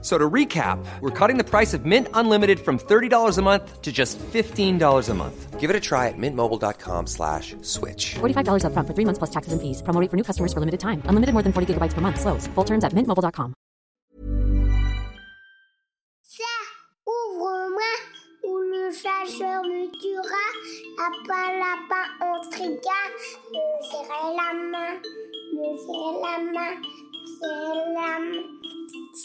So to recap, we're cutting the price of Mint Unlimited from $30 a month to just $15 a month. Give it a try at mintmobile.com slash switch. $45 upfront for three months plus taxes and fees. Promo rate for new customers for limited time. Unlimited more than 40 gigabytes per month. Slows. Full terms at mintmobile.com. Ça, ouvre-moi, ou le chasseur me tuera. Lapin, lapin, on triga. Me serrer la main, me serrer la main, me serrer la main.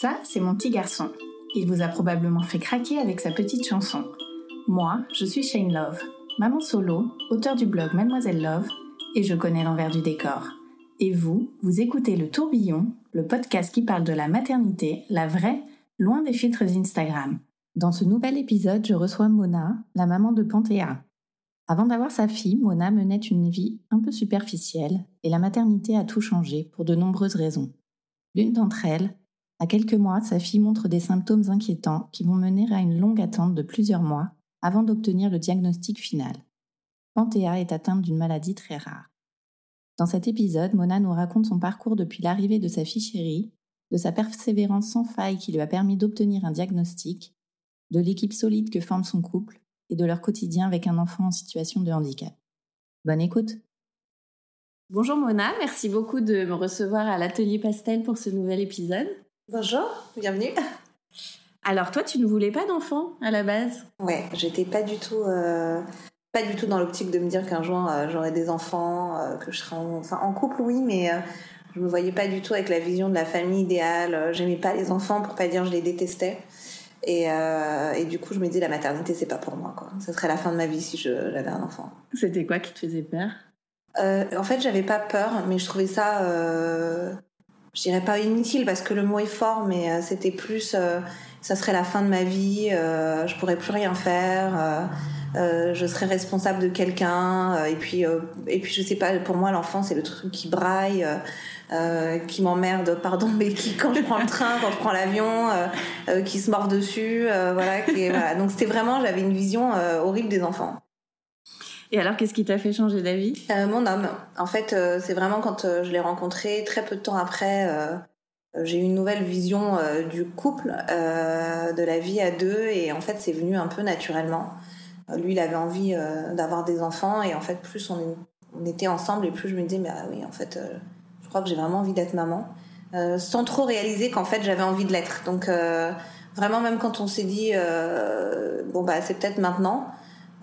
Ça, c'est mon petit garçon. Il vous a probablement fait craquer avec sa petite chanson. Moi, je suis Shane Love, maman solo, auteur du blog Mademoiselle Love, et je connais l'envers du décor. Et vous, vous écoutez Le Tourbillon, le podcast qui parle de la maternité, la vraie, loin des filtres Instagram. Dans ce nouvel épisode, je reçois Mona, la maman de Panthéa. Avant d'avoir sa fille, Mona menait une vie un peu superficielle, et la maternité a tout changé pour de nombreuses raisons. L'une d'entre elles, à quelques mois, sa fille montre des symptômes inquiétants qui vont mener à une longue attente de plusieurs mois avant d'obtenir le diagnostic final. Panthéa est atteinte d'une maladie très rare. Dans cet épisode, Mona nous raconte son parcours depuis l'arrivée de sa fille chérie, de sa persévérance sans faille qui lui a permis d'obtenir un diagnostic, de l'équipe solide que forme son couple et de leur quotidien avec un enfant en situation de handicap. Bonne écoute Bonjour Mona, merci beaucoup de me recevoir à l'atelier Pastel pour ce nouvel épisode. Bonjour, bienvenue. Alors toi, tu ne voulais pas d'enfant à la base? Ouais, j'étais pas du tout, euh, pas du tout dans l'optique de me dire qu'un jour euh, j'aurais des enfants, euh, que je serais en, enfin en couple, oui, mais je me voyais pas du tout avec la vision de la famille idéale. J'aimais pas les enfants, pour pas dire je les détestais. Et, et du coup, je me dis la maternité, c'est pas pour moi, quoi. Ça serait la fin de ma vie si j'avais un enfant. C'était quoi qui te faisait peur? En fait, j'avais pas peur, mais je trouvais ça, je dirais pas inutile parce que le mot est fort, mais euh, c'était plus, euh, ça serait la fin de ma vie, euh, je pourrais plus rien faire, euh, je serais responsable de quelqu'un, et puis, et puis je sais pas, pour moi l'enfant c'est le truc qui braille. qui m'emmerde, pardon, mais qui quand je prends le train, quand je prends l'avion, qui se mord dessus, voilà, qui voilà. Donc c'était vraiment, j'avais une vision horrible des enfants. Et alors, qu'est-ce qui t'a fait changer d'avis? Euh, mon homme. En fait, euh, c'est vraiment quand euh, je l'ai rencontré, très peu de temps après, j'ai eu une nouvelle vision du couple, de la vie à deux, et en fait, c'est venu un peu naturellement. Lui, il avait envie d'avoir des enfants, et en fait, plus on, était ensemble, et plus je me disais, mais ah oui, en fait, je crois que j'ai vraiment envie d'être maman, sans trop réaliser qu'en fait, j'avais envie de l'être. Donc, vraiment, même quand on s'est dit, bon, bah, c'est peut-être maintenant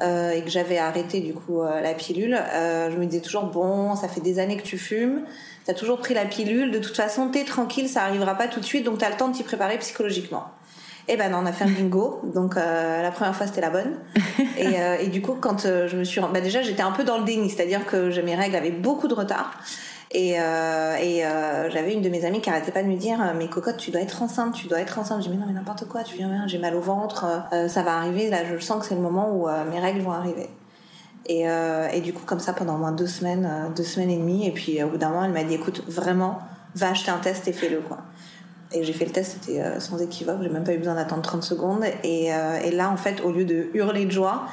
euh, et que j'avais arrêté du coup euh, la pilule, euh, je me disais toujours bon, ça fait des années que tu fumes, t'as toujours pris la pilule, de toute façon t'es tranquille, ça arrivera pas tout de suite, donc t'as le temps de t'y préparer psychologiquement. Et ben non, on a fait un bingo, donc la première fois c'était la bonne. Et, et du coup quand je me suis, bah déjà j'étais un peu dans le déni, c'est-à-dire que j'ai- mes règles avaient beaucoup de retard. Et, euh, et euh, j'avais une de mes amies qui arrêtait pas de me dire mais cocotte tu dois être enceinte tu dois être enceinte. Je dis mais non mais n'importe quoi tu viens j'ai mal au ventre euh, ça va arriver. Là je sens que c'est le moment où euh, mes règles vont arriver. Et, euh, et du coup comme ça pendant au moins deux semaines euh, deux semaines et demie et puis euh, au bout d'un moment elle m'a dit écoute vraiment va acheter un test et fais-le quoi. Et j'ai fait le test c'était euh, sans équivoque j'ai même pas eu besoin d'attendre 30 secondes. Et, euh, et là en fait au lieu de hurler de joie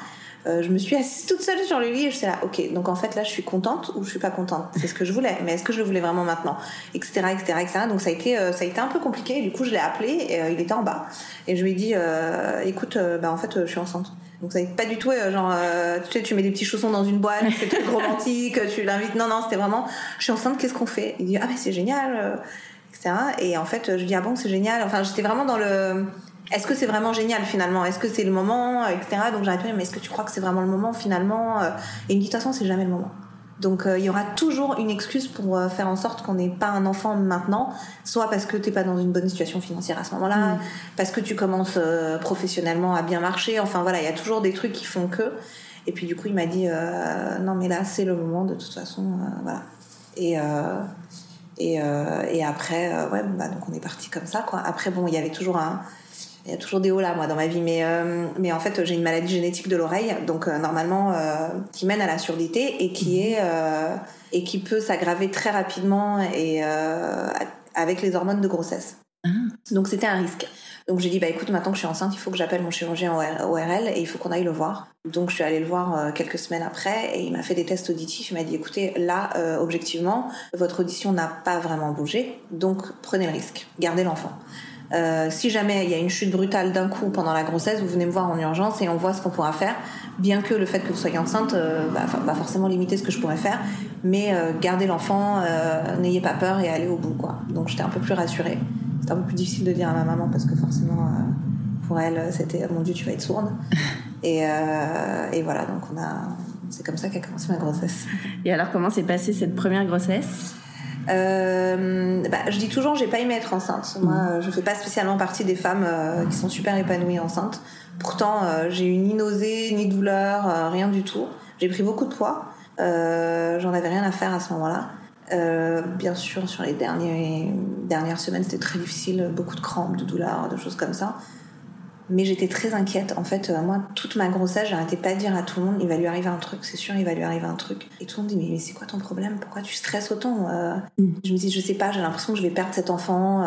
euh, je me suis assise toute seule sur le lit et je suis là, ok, donc en fait là je suis contente ou je suis pas contente? C'est ce que je voulais, mais est-ce que je le voulais vraiment maintenant? Etc, etc, etc. Donc ça a été, euh, ça a été un peu compliqué et du coup je l'ai appelé et euh, il était en bas. Et je lui ai dit, écoute, bah en fait je suis enceinte. Donc ça n'est pas du tout genre, tu sais, tu mets des petits chaussons dans une boîte, c'est truc romantique, tu l'invites. Non, non, c'était vraiment, je suis enceinte, qu'est-ce qu'on fait? Il dit, ah mais c'est génial, etc. Et en fait je lui dis, ah bon, c'est génial. Enfin j'étais vraiment dans le est-ce que c'est vraiment génial finalement? Est-ce que c'est le moment, etc. Donc j'arrête pas, mais est-ce que tu crois que c'est vraiment le moment finalement Et il me dit de toute façon c'est jamais le moment. Donc euh, il y aura toujours une excuse pour euh, faire en sorte qu'on n'ait pas un enfant maintenant, soit parce que t'es pas dans une bonne situation financière à ce moment-là, parce que tu commences euh, professionnellement à bien marcher. Enfin voilà, il y a toujours des trucs qui font que. Et puis du coup il m'a dit euh, non mais là c'est le moment de toute façon, euh, voilà. Et euh, et, euh, et après euh, ouais bah, donc on est parti comme ça quoi. Après bon il y avait toujours un il y a toujours des hauts là moi dans ma vie mais euh, mais en fait j'ai une maladie génétique de l'oreille donc euh, normalement euh, qui mène à la surdité et qui est euh, et qui peut s'aggraver très rapidement et avec les hormones de grossesse Ah. Donc c'était un risque. Donc j'ai dit bah écoute maintenant que je suis enceinte, il faut que j'appelle mon chirurgien ORL et il faut qu'on aille le voir. Donc je suis allée le voir quelques semaines après et il m'a fait des tests auditifs. Il m'a dit écoutez là objectivement votre audition n'a pas vraiment bougé, donc prenez le risque, gardez l'enfant. Euh, si jamais il y a une chute brutale d'un coup pendant la grossesse, vous venez me voir en urgence et on voit ce qu'on pourra faire. Bien que le fait que vous soyez enceinte bah, va forcément limiter ce que je pourrais faire, mais gardez l'enfant, n'ayez pas peur et allez au bout quoi. Donc j'étais un peu plus rassurée un peu plus difficile de dire à ma maman parce que forcément, euh, pour elle, c'était mon Dieu, tu vas être sourde. et, euh, et voilà, donc on a, c'est comme ça qu'a commencé ma grossesse. Et alors, comment s'est passée cette première grossesse? Euh, bah, je dis toujours, j'ai pas aimé être enceinte. Moi, mm. je fais pas spécialement partie des femmes qui sont super épanouies enceintes. Pourtant, j'ai eu ni nausée, ni douleur, rien du tout. J'ai pris beaucoup de poids. J'en avais rien à faire à ce moment-là. Euh, bien sûr, sur les derniers, dernières semaines, c'était très difficile, beaucoup de crampes, de douleurs, de choses comme ça. Mais j'étais très inquiète. En fait, euh, moi, toute ma grossesse, j'arrêtais pas de dire à tout le monde, il va lui arriver un truc, c'est sûr, il va lui arriver un truc. Et tout le monde dit, mais, c'est quoi ton problème? Pourquoi tu stresses autant euh? mm. Je me dis, je sais pas, j'ai l'impression que je vais perdre cet enfant.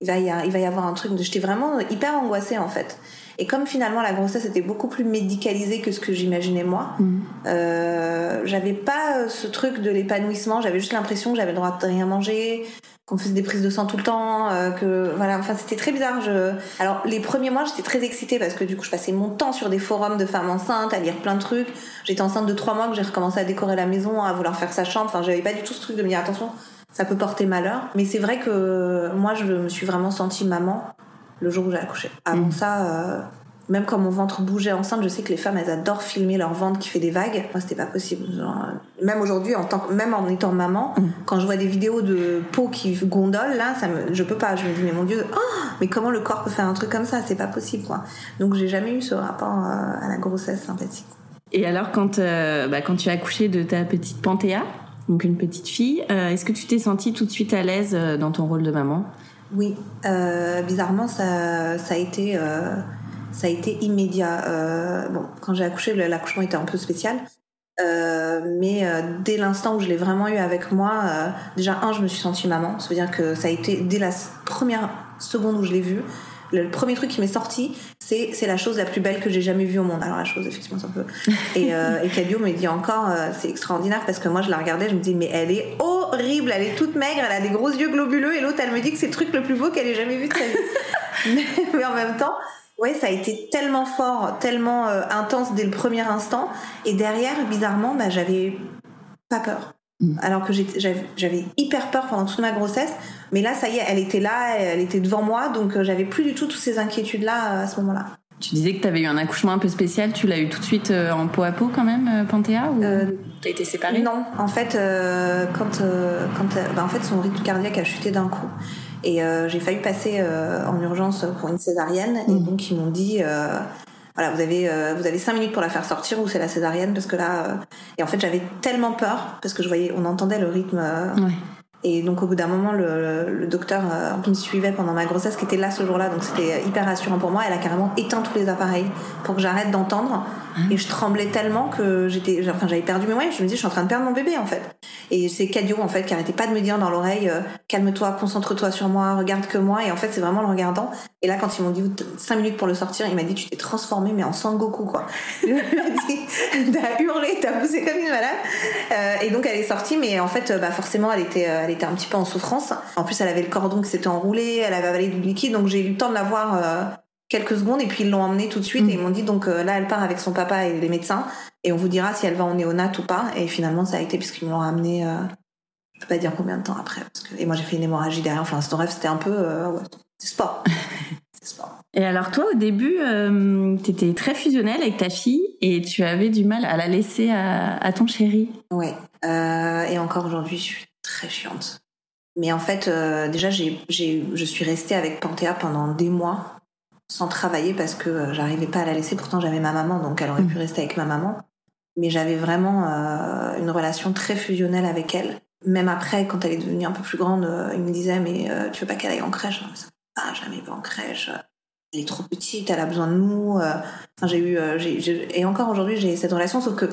il, va y il va y avoir un truc. J'étais vraiment hyper angoissée, en fait. Et comme finalement la grossesse était beaucoup plus médicalisée que ce que j'imaginais moi, mm. euh, j'avais pas euh, ce truc de l'épanouissement. J'avais juste l'impression que j'avais le droit de rien manger, qu'on faisait des prises de sang tout le temps, euh, que voilà. Enfin, c'était très bizarre. Je... Alors les premiers mois, j'étais très excitée parce que du coup, je passais mon temps sur des forums de femmes enceintes, à lire plein de trucs. J'étais enceinte de trois mois que j'ai recommencé à décorer la maison, à vouloir faire sa chambre. Enfin, j'avais pas du tout ce truc de me dire attention, ça peut porter malheur. Mais c'est vrai que moi, je me suis vraiment sentie maman le jour où j'ai accouché. Avant mm. ça, euh, même quand mon ventre bougeait enceinte, je sais que les femmes, elles adorent filmer leur ventre qui fait des vagues. Moi, c'était pas possible. Genre, euh, même aujourd'hui, en tant même en étant maman, mm. quand je vois des vidéos de peau qui gondole, là, ça me, je peux pas. Je me dis, mais mon Dieu, oh, mais comment le corps peut faire un truc comme ça? C'est pas possible, quoi. Donc, j'ai jamais eu ce rapport euh, à la grossesse sympathique. Et alors, quand, bah, quand tu as accouché de ta petite Panthéa, donc une petite fille, est-ce que tu t'es sentie tout de suite à l'aise dans ton rôle de maman? Oui, euh, bizarrement, ça, ça, a été, euh, ça a été immédiat. Euh, bon, quand j'ai accouché, l'accouchement était un peu spécial. mais dès l'instant où je l'ai vraiment eu avec moi, déjà, un, je me suis sentie maman. Ça veut dire que ça a été dès la première seconde où je l'ai vue, le premier truc qui m'est sorti, c'est c'est la chose la plus belle que j'ai jamais vue au monde. Alors la chose, effectivement, c'est un peu. Et, euh, et Cadio me dit encore, euh, c'est extraordinaire parce que moi je la regardais, je me dis mais elle est horrible, elle est toute maigre, elle a des gros yeux globuleux et l'autre elle me dit que c'est le truc le plus beau qu'elle ait jamais vu de sa vie. mais, en même temps, ouais, ça a été tellement fort, tellement euh, intense dès le premier instant. Et derrière, bizarrement, bah, j'avais pas peur. Mm. Alors que j'avais hyper peur pendant toute ma grossesse, mais là, ça y est, elle était là, elle était devant moi, donc euh, j'avais plus du tout toutes ces inquiétudes-là euh, à ce moment-là. Tu disais que tu avais eu un accouchement un peu spécial, tu l'as eu tout de suite euh, en peau à peau quand même, Panthéa ou t'as été séparée? Non, en fait, quand, quand bah, en fait son rythme cardiaque a chuté d'un coup. Et j'ai failli passer en urgence pour une césarienne, et mm. donc ils m'ont dit voilà, vous avez euh, vous avez cinq minutes pour la faire sortir ou c'est la césarienne parce que là euh, et en fait j'avais tellement peur parce que je voyais on entendait le rythme euh, et donc au bout d'un moment le, le docteur qui me suivait pendant ma grossesse qui était là ce jour-là donc c'était hyper rassurant pour moi elle a carrément éteint tous les appareils pour que j'arrête d'entendre et je tremblais tellement que j'étais, enfin, j'avais perdu mes moyens. Je me disais, je suis en train de perdre mon bébé, en fait. Et c'est Cadio, en fait, qui arrêtait pas de me dire dans l'oreille, euh, calme-toi, concentre-toi sur moi, regarde que moi. Et en fait, c'est vraiment le regardant. Et là, quand ils m'ont dit 5 minutes pour le sortir, il m'a dit, tu t'es transformée, mais en Sangoku, quoi. il m'a dit, t'as hurlé, t'as poussé comme une malade. Euh, et donc, elle est sortie, mais en fait, bah, forcément, elle était, euh, elle était un petit peu en souffrance. En plus, elle avait le cordon qui s'était enroulé, elle avait avalé du liquide, donc j'ai eu le temps de la voir euh, quelques secondes et puis ils l'ont emmenée tout de suite et ils mm. m'ont dit donc euh, là elle part avec son papa et les médecins et on vous dira si elle va en néonat ou pas. Et finalement ça a été puisqu'ils me l'ont amenée euh, je peux pas dire combien de temps après parce que, et moi j'ai fait une hémorragie derrière. Enfin ce rêve c'était un peu euh, ouais, c'est sport. Sport. Et alors toi au début euh, tu étais très fusionnelle avec ta fille et tu avais du mal à la laisser à, à ton chéri. Ouais. Et encore aujourd'hui je suis très chiante. Mais en fait déjà j'ai, j'ai, je suis restée avec Panthéa pendant des mois sans travailler parce que euh, j'arrivais pas à la laisser. Pourtant, j'avais ma maman, donc elle aurait pu mm. rester avec ma maman. Mais j'avais vraiment euh, une relation très fusionnelle avec elle. Même après, quand elle est devenue un peu plus grande, euh, il me disait mais tu veux pas qu'elle aille en crèche? Ah, jamais pas en crèche. Elle est trop petite, elle a besoin de nous. Enfin, j'ai eu, et encore aujourd'hui, j'ai cette relation, sauf que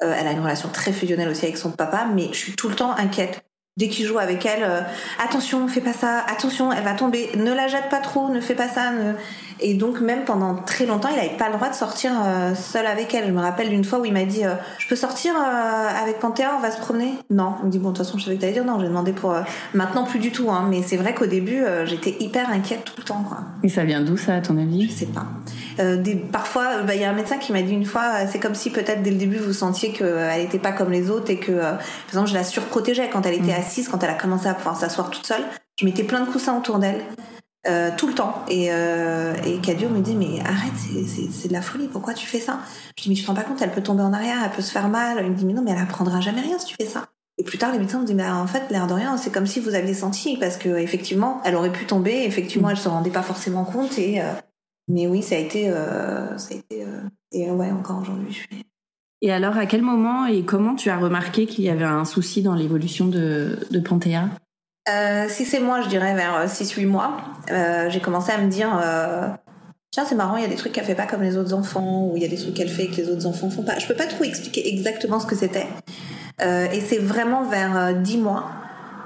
elle a une relation très fusionnelle aussi avec son papa, mais je suis tout le temps inquiète Dès qu'il joue avec elle, euh, attention, fais pas ça, attention, elle va tomber, ne la jette pas trop, ne fais pas ça. Ne... Et donc même pendant très longtemps, il n'avait pas le droit de sortir euh, seul avec elle. Je me rappelle d'une fois où il m'a dit, euh, je peux sortir avec Panthéa, on va se promener? Non, il me dit bon de toute façon je savais que t'allais dire non. J'ai demandé pour maintenant plus du tout, hein, mais c'est vrai qu'au début j'étais hyper inquiète tout le temps. Quoi. Et ça vient d'où ça à ton avis? Je sais pas. Des, parfois, bah, il y a un médecin qui m'a dit une fois, c'est comme si peut-être dès le début vous sentiez qu'elle n'était pas comme les autres et que, par exemple, je la surprotégeais quand elle était mm. assise, quand elle a commencé à pouvoir s'asseoir toute seule. Je mettais plein de coussins autour d'elle. Euh, tout le temps. Et, euh, et Cadio me dit mais arrête, c'est de la folie, pourquoi tu fais ça? Je dis mais tu te rends pas compte, elle peut tomber en arrière, elle peut se faire mal. Il me dit mais non, mais elle apprendra jamais rien si tu fais ça. Et plus tard, les médecins me disent mais en fait, l'air de rien, c'est comme si vous aviez senti, parce que effectivement, elle aurait pu tomber, effectivement, elle se rendait pas forcément compte. Et euh, mais oui, ça a été, ça a été et ouais, encore aujourd'hui, je suis. Et alors, à quel moment et comment tu as remarqué qu'il y avait un souci dans l'évolution de, de Panthéa euh, si c'est moi, je dirais vers 6-8 mois, euh, j'ai commencé à me dire euh, tiens, c'est marrant, il y a des trucs qu'elle fait pas comme les autres enfants, ou il y a des trucs qu'elle fait que les autres enfants font pas. Je peux pas trop expliquer exactement ce que c'était. et c'est vraiment vers 10 mois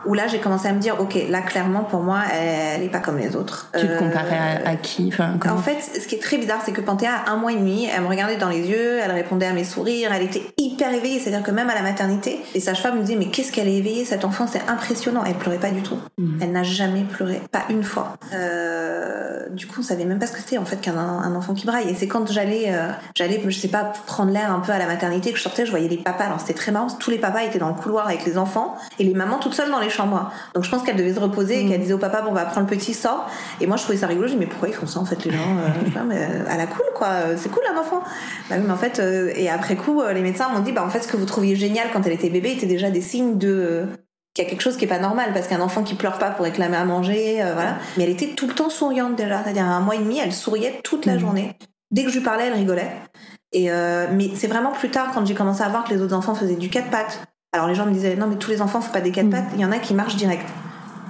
où là j'ai commencé à me dire ok là clairement pour moi elle, est pas comme les autres. Tu te comparais à, qui enfin, en fait ce qui est très bizarre c'est que Panthéa a un mois et demi elle me regardait dans les yeux elle répondait à mes sourires elle était hyper éveillée c'est à dire que même à la maternité les sages-femmes me disaient mais qu'est-ce qu'elle est éveillée cette enfant c'est impressionnant. Elle pleurait pas du tout. Mm. elle n'a jamais pleuré pas une fois. Euh, du coup on savait même pas ce que c'était en fait qu'un un enfant qui braille. Et c'est quand j'allais euh, j'allais je sais pas prendre l'air un peu à la maternité que je sortais je voyais les papas. Alors c'était très marrant tous les papas étaient dans le couloir avec les enfants et les mamans toutes seules dans les chambre. Donc je pense qu'elle devait se reposer et qu'elle mm. disait au papa bon on va prendre le petit sort. Et moi je trouvais ça rigolo. Je dis mais pourquoi ils font ça en fait les gens euh, mais euh, à la cool quoi. C'est cool un enfant. Bah mais en fait euh, et après coup les médecins m'ont dit bah en fait ce que vous trouviez génial quand elle était bébé était déjà des signes de qu'il y a quelque chose qui est pas normal parce qu'un enfant qui pleure pas pour réclamer à manger voilà. Mais elle était tout le temps souriante déjà. C'est-à-dire un mois et demi elle souriait toute la mm. journée. Dès que je lui parlais elle rigolait. Et mais c'est vraiment plus tard quand j'ai commencé à voir que les autres enfants faisaient du quatre pattes alors les gens me disaient non mais tous les enfants font pas des quatre mm. pattes, il y en a qui marchent direct.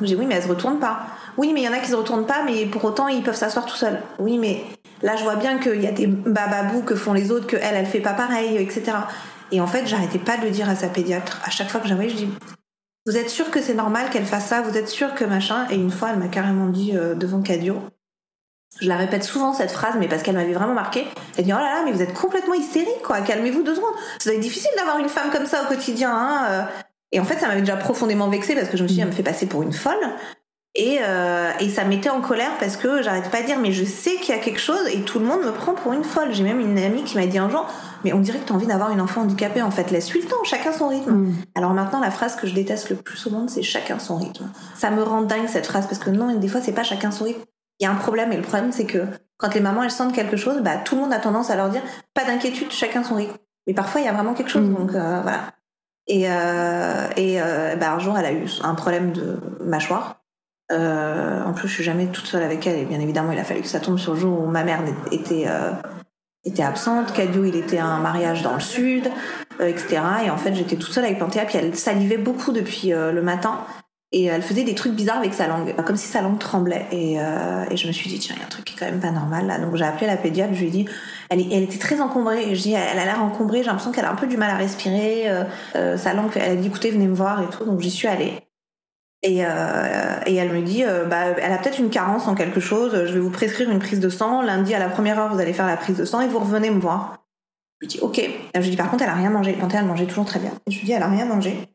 J'ai oui mais elles se retournent pas. Oui mais il y en a qui se retournent pas mais pour autant ils peuvent s'asseoir tout seuls. Oui mais là je vois bien qu'il y a des bababous que font les autres que elle elle fait pas pareil etc. Et en fait j'arrêtais pas de le dire à sa pédiatre. À chaque fois que j'avais je dis vous êtes sûr que c'est normal qu'elle fasse ça? Vous êtes sûr que machin? Et une fois elle m'a carrément dit euh, devant Cadio je la répète souvent cette phrase, mais parce qu'elle m'avait vraiment marqué. Elle dit oh là là, mais vous êtes complètement hystérique, quoi. Calmez-vous deux secondes. Ça doit être difficile d'avoir une femme comme ça au quotidien. Hein. Euh. Et en fait, ça m'avait déjà profondément vexée parce que je me suis dit, elle me fait passer pour une folle. Et, euh, et ça m'était en colère parce que j'arrête pas de dire, mais je sais qu'il y a quelque chose et tout le monde me prend pour une folle. J'ai même une amie qui m'a dit un jour, mais on dirait que tu as envie d'avoir une enfant handicapée. En fait, laisse-lui le temps, chacun son rythme. Mm. Alors maintenant, la phrase que je déteste le plus au monde, c'est chacun son rythme. Ça me rend dingue cette phrase parce que non, des fois, c'est pas chacun son rythme. Il y a un problème et le problème, c'est que quand les mamans elles sentent quelque chose, bah tout le monde a tendance à leur dire pas d'inquiétude, chacun son rythme. Mais parfois il y a vraiment quelque chose, mm. donc euh, voilà. Et, euh, et euh, bah, un jour elle a eu un problème de mâchoire. en plus je suis jamais toute seule avec elle et bien évidemment il a fallu que ça tombe sur le jour où ma mère était était absente. Cadio il était à un mariage dans le sud, etc. Et en fait j'étais toute seule avec Panthéa puis elle salivait beaucoup depuis le matin et elle faisait des trucs bizarres avec sa langue, comme si sa langue tremblait. Et, euh, et je me suis dit, tiens, il y a un truc qui est quand même pas normal là. Donc j'ai appelé la pédiatre, je lui ai dit, elle, était très encombrée. Et je dis, elle a l'air encombrée, j'ai l'impression qu'elle a un peu du mal à respirer. Euh, euh, sa langue, elle a dit, écoutez, venez me voir et tout. Donc j'y suis allée. Et, euh, et elle me dit, euh, bah, elle a peut-être une carence en quelque chose. Je vais vous prescrire une prise de sang. Lundi à la première heure, vous allez faire la prise de sang et vous revenez me voir. Je lui dis, ok. je lui dis, par contre, elle a rien mangé. Quand elle mangeait toujours très bien. Je lui dis, elle a rien mangé.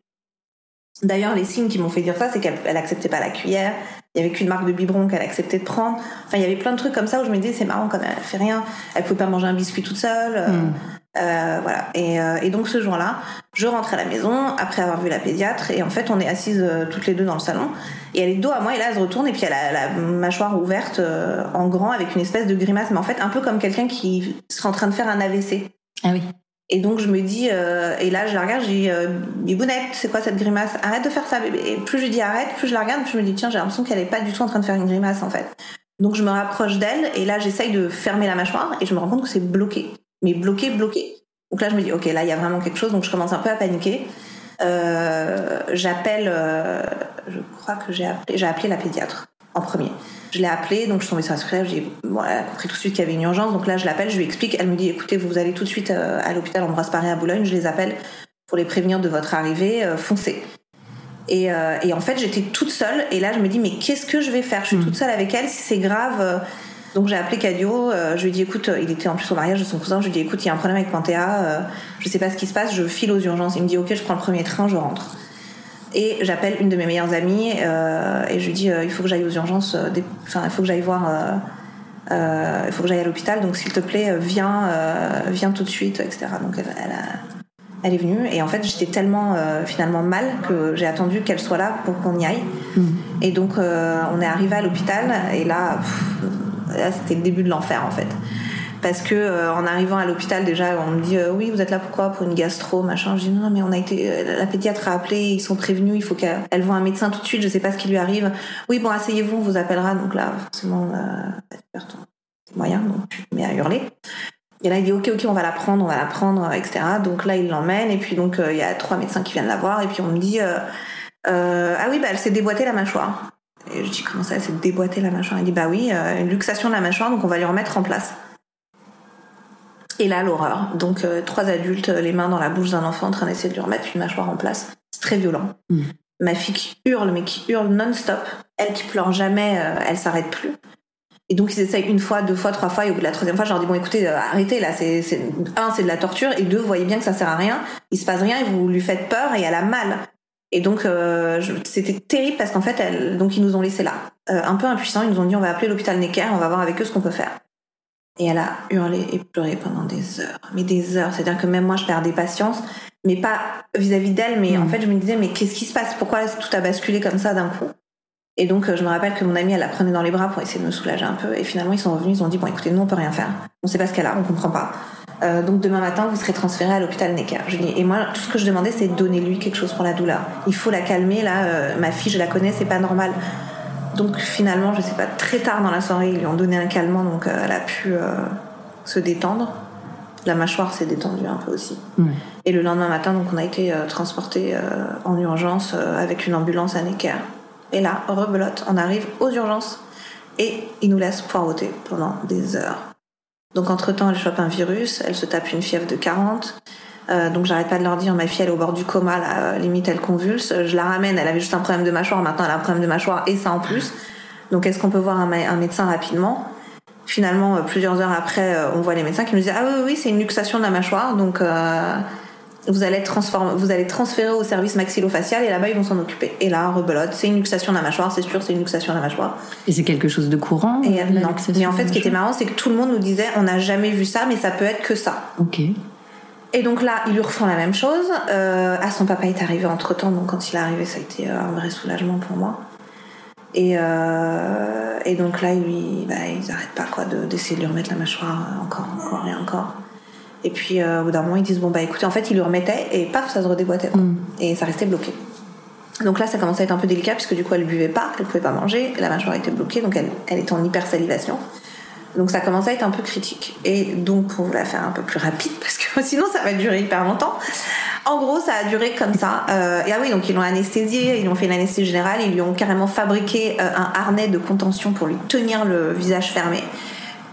D'ailleurs, les signes qui m'ont fait dire ça, c'est qu'elle acceptait pas la cuillère. Il y avait qu'une marque de biberon qu'elle acceptait de prendre. Enfin, il y avait plein de trucs comme ça où je me disais, c'est marrant quand même, elle fait rien. Elle pouvait pas manger un biscuit toute seule. Euh, hmm. euh, voilà. Et, euh, et, donc ce jour-là, je rentre à la maison après avoir vu la pédiatre et en fait, on est assises toutes les deux dans le salon. Et elle est dos à moi et là, elle se retourne et puis elle a la mâchoire ouverte en grand avec une espèce de grimace, mais en fait un peu comme quelqu'un qui serait en train de faire un AVC. Ah oui. Et donc je me dis, euh, et là je la regarde, je dis, euh, Bibounette, c'est quoi cette grimace? Arrête de faire ça. Et plus je dis arrête, plus je la regarde, plus je me dis, tiens, j'ai l'impression qu'elle est pas du tout en train de faire une grimace en fait. Donc je me rapproche d'elle et là j'essaye de fermer la mâchoire et je me rends compte que c'est bloqué. Mais bloqué, bloqué. Donc là je me dis, ok, là il y a vraiment quelque chose, donc je commence un peu à paniquer. Euh, j'appelle, euh, je crois que j'ai appelé, j'ai appelé la pédiatre en premier. Je l'ai appelée, donc je suis tombée sur la secrétaire, j'ai compris tout de suite qu'il y avait une urgence, donc là je l'appelle, je lui explique, elle me dit écoutez, vous allez tout de suite euh, à l'hôpital Ambroise Paré à Boulogne, je les appelle pour les prévenir de votre arrivée, euh, foncez. Et, euh, et en fait, j'étais toute seule. Et là, je me dis, mais qu'est-ce que je vais faire? Je suis toute seule avec elle. Si c'est grave. donc j'ai appelé Cadio. euh, je lui ai dit, écoute, il était en plus au mariage de son cousin. Je lui ai dit, écoute, il y a un problème avec Panthéa. euh, je sais pas ce qui se passe. Je file aux urgences. Il me dit, ok, je prends le premier train, je rentre. Et j'appelle une de mes meilleures amies euh, et je lui dis, euh, il faut que j'aille aux urgences. euh, des- Enfin, il faut que j'aille voir. il faut que j'aille à l'hôpital. Donc s'il te plaît, viens, viens tout de suite, etc. Donc elle, elle a- elle est venue et en fait j'étais tellement finalement mal que j'ai attendu qu'elle soit là pour qu'on y aille. Et donc on est arrivé à l'hôpital et là, pff, là, c'était le début de l'enfer en fait. Parce que euh, en arrivant à l'hôpital déjà on me dit euh, oui vous êtes là pourquoi? Pour une gastro machin. Je dis non mais on a été euh, la pédiatre a appelé ils sont prévenus il faut qu'elle elle voit un médecin tout de suite je sais pas ce qui lui arrive. Oui bon asseyez-vous on vous appellera donc là forcément euh, c'est moyen donc je me mets à hurler. Et là, il dit ok, ok, on va la prendre, on va la prendre, etc. Donc là, il l'emmène et puis donc il y a trois médecins qui viennent la voir et puis on me dit ah oui, bah elle s'est déboîtée la mâchoire. Et je dis comment ça, elle s'est déboîtée la mâchoire? Il dit bah oui, une luxation de la mâchoire, donc on va lui remettre en place. Et là, l'horreur. Donc euh, trois adultes, euh, les mains dans la bouche d'un enfant, en train d'essayer de lui remettre une mâchoire en place. C'est très violent. Ma fille qui hurle, mais qui hurle non-stop. Elle qui pleure jamais, euh, elle s'arrête plus. Et donc ils essayent une fois, deux fois, trois fois, et au bout de la troisième fois, je leur dis bon écoutez, euh, arrêtez là, c'est, un c'est de la torture, et deux, vous voyez bien que ça sert à rien, il se passe rien, et vous lui faites peur, et elle a mal. Et donc euh, c'était terrible parce qu'en fait, elle, donc ils nous ont laissé là, Euh, un peu impuissants, ils nous ont dit on va appeler l'hôpital Necker, on va voir avec eux ce qu'on peut faire. Et elle a hurlé et pleuré pendant des heures, mais des heures. C'est-à-dire que même moi, je perdais patience, mais pas vis-à-vis d'elle, mais en fait, je me disais, mais qu'est-ce qui se passe? Pourquoi tout a basculé comme ça d'un coup? Et donc, euh, je me rappelle que mon amie, elle la prenait dans les bras pour essayer de me soulager un peu. Et finalement, ils sont revenus, ils ont dit, bon, écoutez, nous, on peut rien faire. On sait pas ce qu'elle a, on comprend pas. Euh, donc, demain matin, vous serez transféré à l'hôpital Necker. Je dis, et moi, tout ce que je demandais, c'est donnez-lui quelque chose pour la douleur. Il faut la calmer, là. euh, ma fille, je la connais, c'est pas normal. Donc finalement, je sais pas, très tard dans la soirée, ils lui ont donné un calmant, donc euh, elle a pu euh, se détendre. La mâchoire s'est détendue un peu aussi. Et le lendemain matin, donc on a été euh, transporté en urgence avec une ambulance à Necker. Et là, rebelote, on arrive aux urgences et ils nous laissent poireauter pendant des heures. Donc entre-temps, elle chope un virus, elle se tape une fièvre de 40. Euh, donc j'arrête pas de leur dire, ma fille elle est au bord du coma, là, euh, limite elle convulse. Je la ramène, elle avait juste un problème de mâchoire, maintenant elle a un problème de mâchoire et ça en plus. Donc est-ce qu'on peut voir un, un médecin rapidement? Finalement, euh, plusieurs heures après, on voit les médecins qui nous disent ah oui oui, oui, c'est une luxation de la mâchoire, donc euh, vous allez vous allez transférer au service maxillofacial et là-bas ils vont s'en occuper. Et là, rebelote, c'est une luxation de la mâchoire, c'est sûr, c'est une luxation de la mâchoire. Et c'est quelque chose de courant Et non. Mais en fait, ce qui était marrant, c'est que tout le monde nous disait on n'a jamais vu ça, mais ça peut être que ça. Ok. Et donc là, ils lui refont la même chose. Euh, ah, son papa est arrivé entre temps, donc quand il est arrivé, ça a été euh, un vrai soulagement pour moi. Et, euh, et donc là, lui, bah, ils n'arrêtent pas quoi de- d'essayer de lui remettre la mâchoire encore, encore et encore. Et puis euh, au bout d'un moment, ils disent bon bah écoutez, en fait, ils lui remettaient et paf, ça se redéboîtait. quoi. Et ça restait bloqué. Donc là, ça commençait à être un peu délicat puisque du coup, elle buvait pas, elle pouvait pas manger, la mâchoire était bloquée, donc elle, elle était en hypersalivation. Donc ça commençait à être un peu critique. Et donc pour vous la faire un peu plus rapide, parce que sinon ça va durer hyper longtemps. En gros, ça a duré comme ça. Euh, et ah oui, donc ils l'ont anesthésié, ils lui ont fait une anesthésie générale, ils lui ont carrément fabriqué euh, un harnais de contention pour lui tenir le visage fermé,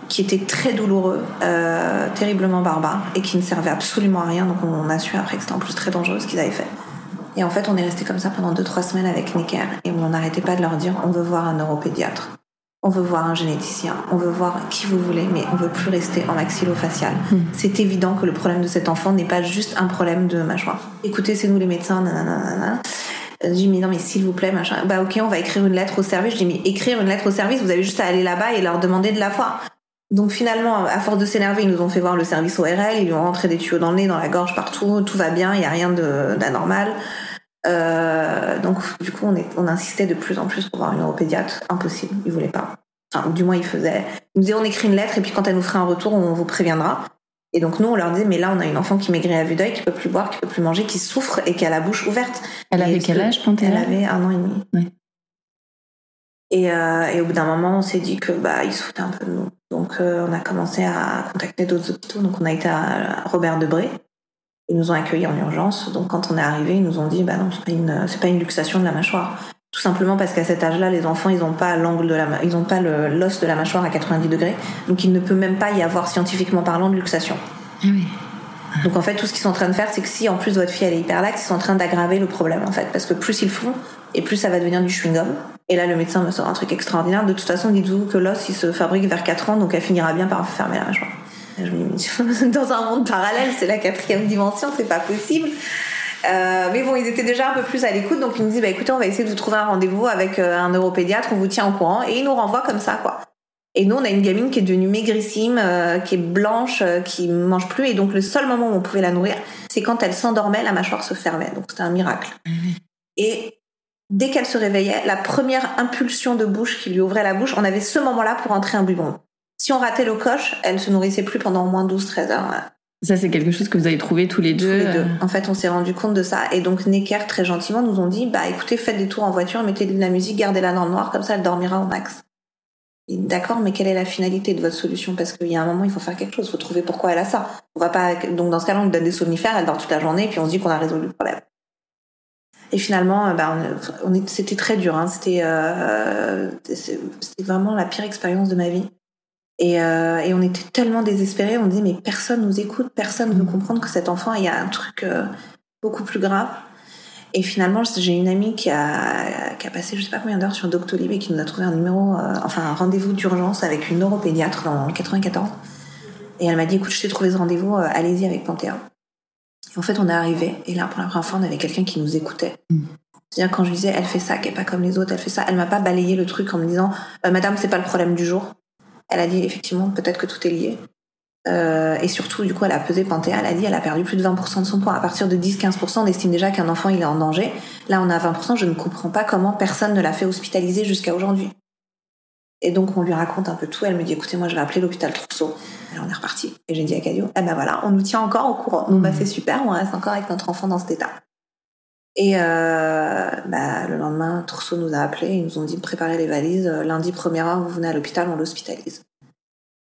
qui était très douloureux, euh, terriblement barbare, et qui ne servait absolument à rien. Donc on a su après que c'était en plus très dangereux ce qu'ils avaient fait. Et en fait, on est resté comme ça pendant 2-3 semaines avec Necker, et on n'arrêtait pas de leur dire on veut voir un neuropédiatre. On veut voir un généticien, on veut voir qui vous voulez, mais on veut plus rester en maxillofacial. C'est évident que le problème de cet enfant n'est pas juste un problème de mâchoire. Écoutez, c'est nous les médecins, nanana. nanana. Je dis, mais non, mais s'il vous plaît, machin. Bah, ok, on va écrire une lettre au service. Je dis, mais écrire une lettre au service, vous avez juste à aller là-bas et leur demander de la voir. Donc finalement, à force de s'énerver, ils nous ont fait voir le service ORL, ils lui ont rentré des tuyaux dans le nez, dans la gorge, partout, tout va bien, il n'y a rien d'anormal. Euh, donc du coup, on, est, on insistait de plus en plus pour voir une neuropédiatre. Impossible, ils voulaient pas. Enfin, du moins, ils faisaient. Ils nous disaient, on écrit une lettre et puis quand elle nous fera un retour, on vous préviendra. Et donc nous, on leur disait, mais là, on a une enfant qui maigrit à vue d'œil, qui peut plus boire, qui peut plus manger, qui souffre et qui a la bouche ouverte. Elle Et avait quel que- âge, Panthéa Elle avait un an et demi. Ouais. Et, euh, et au bout d'un moment, on s'est dit que bah ils se foutaient un peu de nous. Donc euh, on a commencé à contacter d'autres hôpitaux. Donc on a été à Robert Debré. Ils nous ont accueillis en urgence. Donc quand on est arrivé, ils nous ont dit bah non, c'est pas une c'est pas une luxation de la mâchoire. Tout simplement parce qu'à cet âge-là, les enfants, ils n'ont pas l'angle de la, ils ont pas le- l'os de la mâchoire à 90 degrés, donc il ne peut même pas y avoir scientifiquement parlant de luxation. Ah oui. Donc en fait, tout ce qu'ils sont en train de faire, c'est que si en plus votre fille elle est hyperlaxe, ils sont en train d'aggraver le problème en fait, parce que plus ils font, et plus ça va devenir du chewing-gum. Et là, le médecin me sort un truc extraordinaire. De toute façon, dites-vous que l'os il se fabrique vers 4 ans, donc elle finira bien par fermer la mâchoire. Dans un monde parallèle, c'est la quatrième dimension, c'est pas possible. Euh, mais bon, ils étaient déjà un peu plus à l'écoute, donc ils me disent, bah écoutez, on va essayer de vous trouver un rendez-vous avec euh, un neuropédiatre, on vous tient au courant, et ils nous renvoient comme ça, quoi. Et nous, on a une gamine qui est devenue maigrissime, euh, qui est blanche, euh, qui mange plus. Et donc, le seul moment où on pouvait la nourrir, c'est quand elle s'endormait, la mâchoire se fermait. Donc, c'était un miracle. Et dès qu'elle se réveillait, la première impulsion de bouche qui lui ouvrait la bouche, on avait ce moment-là pour entrer un biberon. Si on ratait le coche, elle se nourrissait plus pendant au moins 12-13 heures. Voilà. Ça, c'est quelque chose que vous avez trouvé tous les Tous deux. les deux. euh, En fait, on s'est rendu compte de ça. Et donc, Necker, très gentiment, nous ont dit, bah, écoutez, faites des tours en voiture, mettez de la musique, gardez-la dans le noir, comme ça, elle dormira au max. D'accord, mais quelle est la finalité de votre solution? Parce qu'il y a un moment, il faut faire quelque chose. Il faut trouver pourquoi elle a ça. On va pas. Donc, dans ce cas-là, on lui donne des somnifères, elle dort toute la journée, et puis on se dit qu'on a résolu le problème. Et finalement, euh, bah, on, on est- c'était très dur. Hein. C'était, euh, c'était vraiment la pire expérience de ma vie. Et, euh, et on était tellement désespérés, on dit mais personne nous écoute, personne veut comprendre que cet enfant, il y a un truc euh, beaucoup plus grave. Et finalement, j'ai une amie qui a, qui a passé je sais pas combien d'heures sur Doctolib et qui nous a trouvé un numéro, euh, enfin un rendez-vous d'urgence avec une neuropédiatre dans le 94. Et elle m'a dit écoute, je t'ai trouvé ce rendez-vous, allez-y avec Panthéa. Et en fait, on est arrivé et là, pour la première fois, on avait quelqu'un qui nous écoutait. C'est-à-dire quand je disais elle fait ça, qui est pas comme les autres, elle fait ça, elle m'a pas balayé le truc en me disant Madame, c'est pas le problème du jour. Elle a dit effectivement peut-être que tout est lié. Euh, et surtout, du coup, elle a pesé Panthéa, elle a dit elle a perdu plus de 20% de son poids. À partir de 10-15%, on estime déjà qu'un enfant il est en danger. Là, on a 20%, je ne comprends pas comment personne ne l'a fait hospitaliser jusqu'à aujourd'hui. Et donc, on lui raconte un peu tout. Elle me dit écoutez, moi, je vais appeler l'hôpital Trousseau. Et on est reparti. Et j'ai dit à Cadio eh ben voilà, on nous tient encore au courant. Donc, bah, c'est super, on reste encore avec notre enfant dans cet état. Et euh, bah, le lendemain, Trousseau nous a appelés, ils nous ont dit préparez les valises, euh, lundi première heure, vous venez à l'hôpital, on l'hospitalise.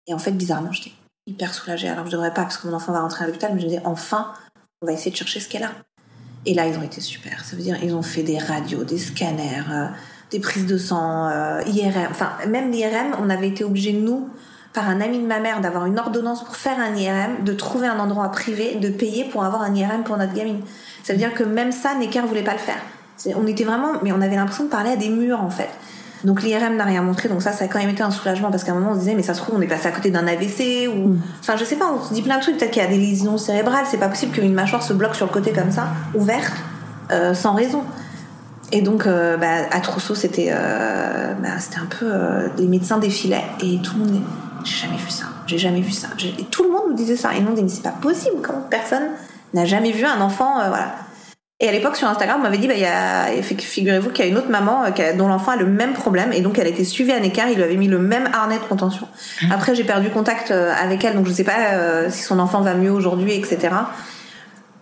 Et en fait, bizarrement, j'étais hyper soulagée. Alors je devrais pas parce que mon enfant va rentrer à l'hôpital, mais je me disais enfin, on va essayer de chercher ce qu'elle a. Et là, ils ont été super. Ça veut dire, ils ont fait des radios, des scanners, euh, des prises de sang, IRM. Enfin, même l'IRM, on avait été obligés, nous, par un ami de ma mère, d'avoir une ordonnance pour faire un IRM, de trouver un endroit privé, de payer pour avoir un IRM pour notre gamine. Ça veut dire que même ça, Necker voulait pas le faire. On était vraiment, mais on avait l'impression de parler à des murs, en fait. Donc l'IRM n'a rien montré, donc ça, ça a quand même été un soulagement parce qu'à un moment on se disait, mais ça se trouve, on est passé à côté d'un AVC ou. Enfin, je sais pas, on se dit plein de trucs, peut-être qu'il y a des lésions cérébrales, c'est pas possible qu'une mâchoire se bloque sur le côté comme ça, ouverte, euh, sans raison. Et donc, euh, bah, à Trousseau, c'était euh, bah, c'était un peu. les médecins défilaient et tout le monde J'ai jamais vu ça, j'ai jamais vu ça. Et tout le monde nous disait ça. Et nous, on disait Mais c'est pas possible, comment personne n'a jamais vu un enfant. euh, voilà. Et à l'époque, sur Instagram, on m'avait dit, bah, il y a, figurez-vous qu'il y a une autre maman euh, dont l'enfant a le même problème, et donc elle a été suivie à un écart, il lui avait mis le même harnais de contention. Après, j'ai perdu contact euh, avec elle, donc je sais pas si son enfant va mieux aujourd'hui, etc.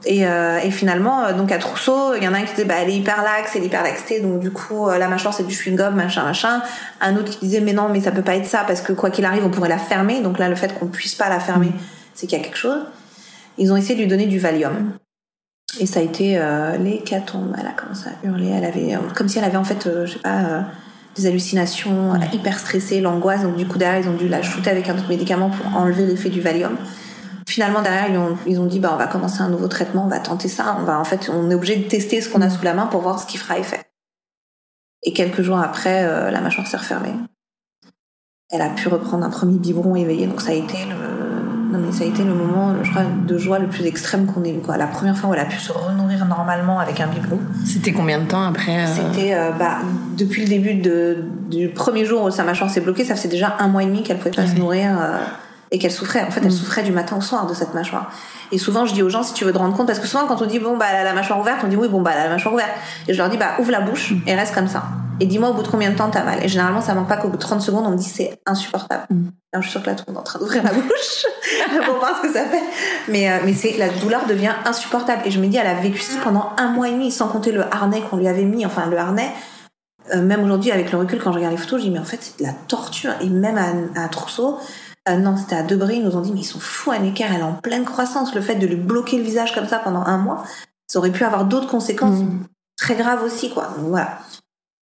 Et, euh, et finalement, donc à Trousseau, il y en a un qui disait, bah, elle est hyper laxe, elle est hyper laxée, donc du coup, la mâchoire c'est du chewing-gum, machin, machin. Un autre qui disait, mais non, mais ça peut pas être ça, parce que quoi qu'il arrive, on pourrait la fermer. Donc là, le fait qu'on puisse pas la fermer, c'est qu'il y a quelque chose. Ils ont essayé de lui donner du Valium. Et ça a été euh, l'hécatombe. Elle a commencé à hurler. Elle avait, euh, comme si elle avait en fait, euh, je sais pas, euh, des hallucinations, elle a hyper stressée, l'angoisse. Donc du coup derrière, ils ont dû la shooter avec un autre médicament pour enlever l'effet du Valium. Finalement derrière, ils ont, ils ont dit bah on va commencer un nouveau traitement, on va tenter ça. On va en fait, on est obligé de tester ce qu'on a sous la main pour voir ce qui fera effet. Et quelques jours après, euh, la mâchoire s'est refermée. Elle a pu reprendre un premier biberon éveillé, donc ça a été le, non mais ça a été le moment, je crois, de joie le plus extrême qu'on ait eu. Quoi. La première fois où elle a pu se renourrir normalement avec un biberon, C'était combien de temps après euh, c'était euh, bah, depuis le début de, du premier jour où sa mâchoire s'est bloquée, ça faisait déjà un mois et demi qu'elle pouvait pas se nourrir euh, et qu'elle souffrait. En fait, elle souffrait du matin au soir de cette mâchoire. Et souvent, je dis aux gens, si tu veux te rendre compte, parce que souvent, quand on dit bon bah elle a la mâchoire ouverte, on dit oui bon bah elle a la mâchoire ouverte. Et je leur dis bah ouvre la bouche et reste comme ça. Et dis-moi au bout de combien de temps t'as mal. Et généralement, ça manque pas qu'au bout de 30 secondes, on me dit c'est insupportable. Alors, je suis sûre que là, tout le monde est en train d'ouvrir la bouche pour voir ce que ça fait. Mais, euh, mais c'est, la douleur devient insupportable. Et je me dis, elle a vécu ça pendant un mois et demi, sans compter le harnais qu'on lui avait mis. Enfin, le harnais, euh, même aujourd'hui, avec le recul, quand je regarde les photos, je dis, mais en fait, c'est de la torture. Et même à, à Trousseau, euh, non, c'était à Debré, ils nous ont dit, mais ils sont fous, Anne Ecker, elle est en pleine croissance. Le fait de lui bloquer le visage comme ça pendant un mois, ça aurait pu avoir d'autres conséquences très graves aussi, quoi. Donc, voilà.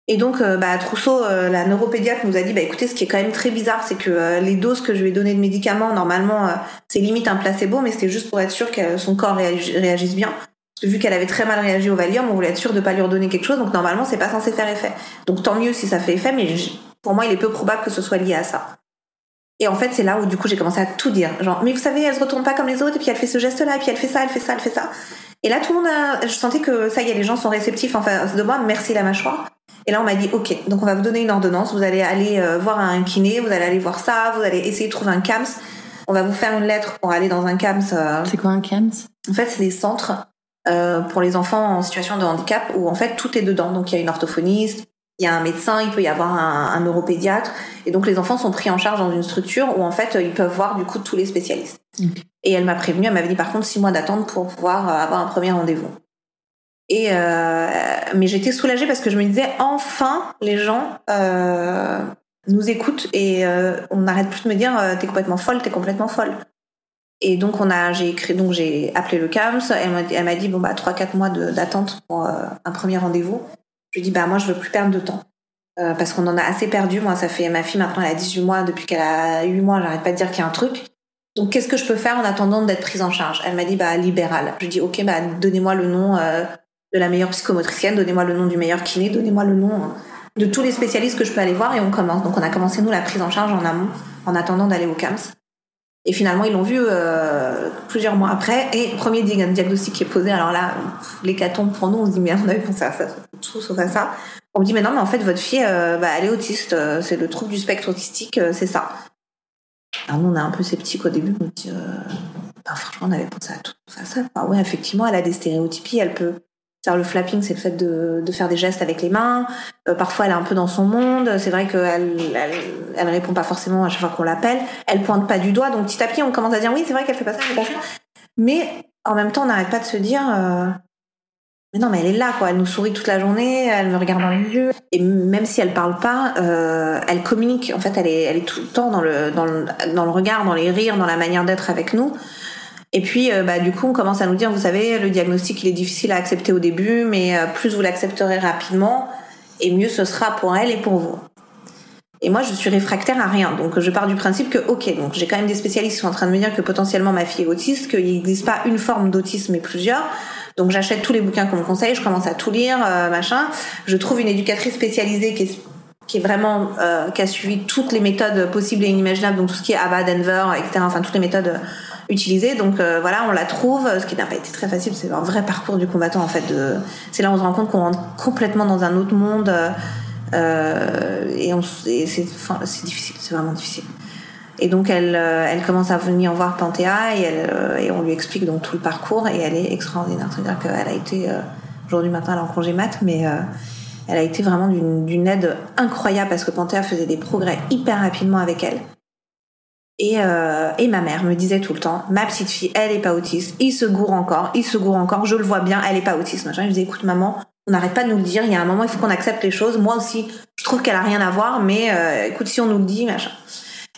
Et donc, euh, bah, Trousseau, euh, la neuropédiatre, nous a dit, bah, écoutez, ce qui est quand même très bizarre, c'est que euh, les doses que je lui ai données de médicaments, normalement, c'est limite un placebo, mais c'était juste pour être sûr que son corps réagisse bien. Parce que vu qu'elle avait très mal réagi au Valium, on voulait être sûr de pas lui redonner quelque chose, donc normalement, c'est pas censé faire effet. Donc tant mieux si ça fait effet, mais pour moi, il est peu probable que ce soit lié à ça. Et en fait, c'est là où du coup j'ai commencé à tout dire. Genre, mais vous savez, elle se retourne pas comme les autres, et puis elle fait ce geste-là, et puis elle fait ça, elle fait ça, elle fait ça. Et là, tout le monde a, je sentais que ça y est, les gens sont réceptifs en face de moi, merci la mâchoire. Et là, on m'a dit, OK, donc on va vous donner une ordonnance, vous allez aller euh, voir un kiné, vous allez aller voir ça, vous allez essayer de trouver un CAMS. On va vous faire une lettre pour aller dans un CAMS. Euh. C'est quoi un CAMS En fait, c'est des centres euh, pour les enfants en situation de handicap où en fait tout est dedans. Donc il y a une orthophoniste, il y a un médecin, il peut y avoir un, un neuropédiatre. Et donc les enfants sont pris en charge dans une structure où en fait ils peuvent voir du coup tous les spécialistes. Et elle m'a prévenu, elle m'avait dit par contre six mois d'attente pour pouvoir avoir un premier rendez-vous. Et euh, mais j'étais soulagée parce que je me disais enfin les gens euh, nous écoutent et euh, on n'arrête plus de me dire euh, t'es complètement folle, t'es complètement folle. Et donc on a, j'ai écrit, donc j'ai appelé le CAMS. Elle m'a, dit bon bah trois quatre mois d'attente pour euh, un premier rendez-vous. Je lui dis bah moi je veux plus perdre de temps euh, parce qu'on en a assez perdu. Moi ça fait ma fille maintenant elle a 18 mois depuis qu'elle a 8 mois, j'arrête pas de dire qu'il y a un truc. Donc qu'est-ce que je peux faire en attendant d'être prise en charge? Elle m'a dit bah libéral. Je lui dis ok bah donnez-moi le nom de la meilleure psychomotricienne, donnez-moi le nom du meilleur kiné, donnez-moi le nom euh, de tous les spécialistes que je peux aller voir et on commence. Donc on a commencé nous la prise en charge en amont en attendant d'aller au CAMS. Et finalement, ils l'ont vu euh, plusieurs mois après. Et premier diagnostic qui est posé, alors là, l'hécatombe pour nous, on se dit, mais on avait pensé à ça, tout sauf à ça. On me dit, mais non, mais en fait, votre fille, euh, bah, elle est autiste, euh, c'est le trouble du spectre autistique, c'est ça. Alors nous, on est un peu sceptiques au début, on dit, bah, franchement, on avait pensé à tout ça. Bah, ouais, effectivement, elle a des stéréotypies, elle peut le flapping, c'est le fait de, faire des gestes avec les mains. Euh, parfois, elle est un peu dans son monde. C'est vrai qu'elle elle, elle, répond pas forcément à chaque fois qu'on l'appelle. Elle pointe pas du doigt. Donc petit à petit, on commence à dire oui, c'est vrai qu'elle fait pas ça. Mais en même temps, on n'arrête pas de se dire euh, mais non, mais elle est là, quoi. Elle nous sourit toute la journée, elle me regarde dans les yeux. Et même si elle parle pas, euh, elle communique. En fait, elle est, elle est tout le temps dans le, dans le, dans le regard, dans les rires, dans la manière d'être avec nous. Et puis, euh, bah, du coup, on commence à nous dire, vous savez, le diagnostic, il est difficile à accepter au début, mais euh, plus vous l'accepterez rapidement, et mieux ce sera pour elle et pour vous. Et moi, je suis réfractaire à rien. Donc, je pars du principe que, ok, donc j'ai quand même des spécialistes qui sont en train de me dire que potentiellement ma fille est autiste, qu'il n'existe pas une forme d'autisme, mais plusieurs. Donc, j'achète tous les bouquins qu'on me conseille, je commence à tout lire, euh, machin. Je trouve une éducatrice spécialisée qui est vraiment qui a suivi toutes les méthodes possibles et inimaginables donc tout ce qui est ABA, Denver, etc. Enfin toutes les méthodes utilisées. Donc euh, voilà, on la trouve, ce qui n'a pas été très facile. C'est un vrai parcours du combattant en fait. De... C'est là où on se rend compte qu'on rentre complètement dans un autre monde euh, et, on... et c'est enfin, difficile, c'est vraiment difficile. Et donc elle, euh, elle commence à venir voir Panthéa et, elle, euh, et on lui explique donc tout le parcours et elle est extraordinaire. C'est-à-dire qu'elle a été aujourd'hui matin elle est en congé mat, mais elle a été vraiment d'une aide incroyable parce que Panthéa faisait des progrès hyper rapidement avec elle. Et, euh, et ma mère me disait tout le temps, ma petite fille, elle est pas autiste, il se gourre encore, il se gourre encore, je le vois bien, elle est pas autiste. Machin. Je disais, écoute maman, on n'arrête pas de nous le dire, il y a un moment, il faut qu'on accepte les choses. Moi aussi, je trouve qu'elle a rien à voir, mais euh, écoute, si on nous le dit, machin.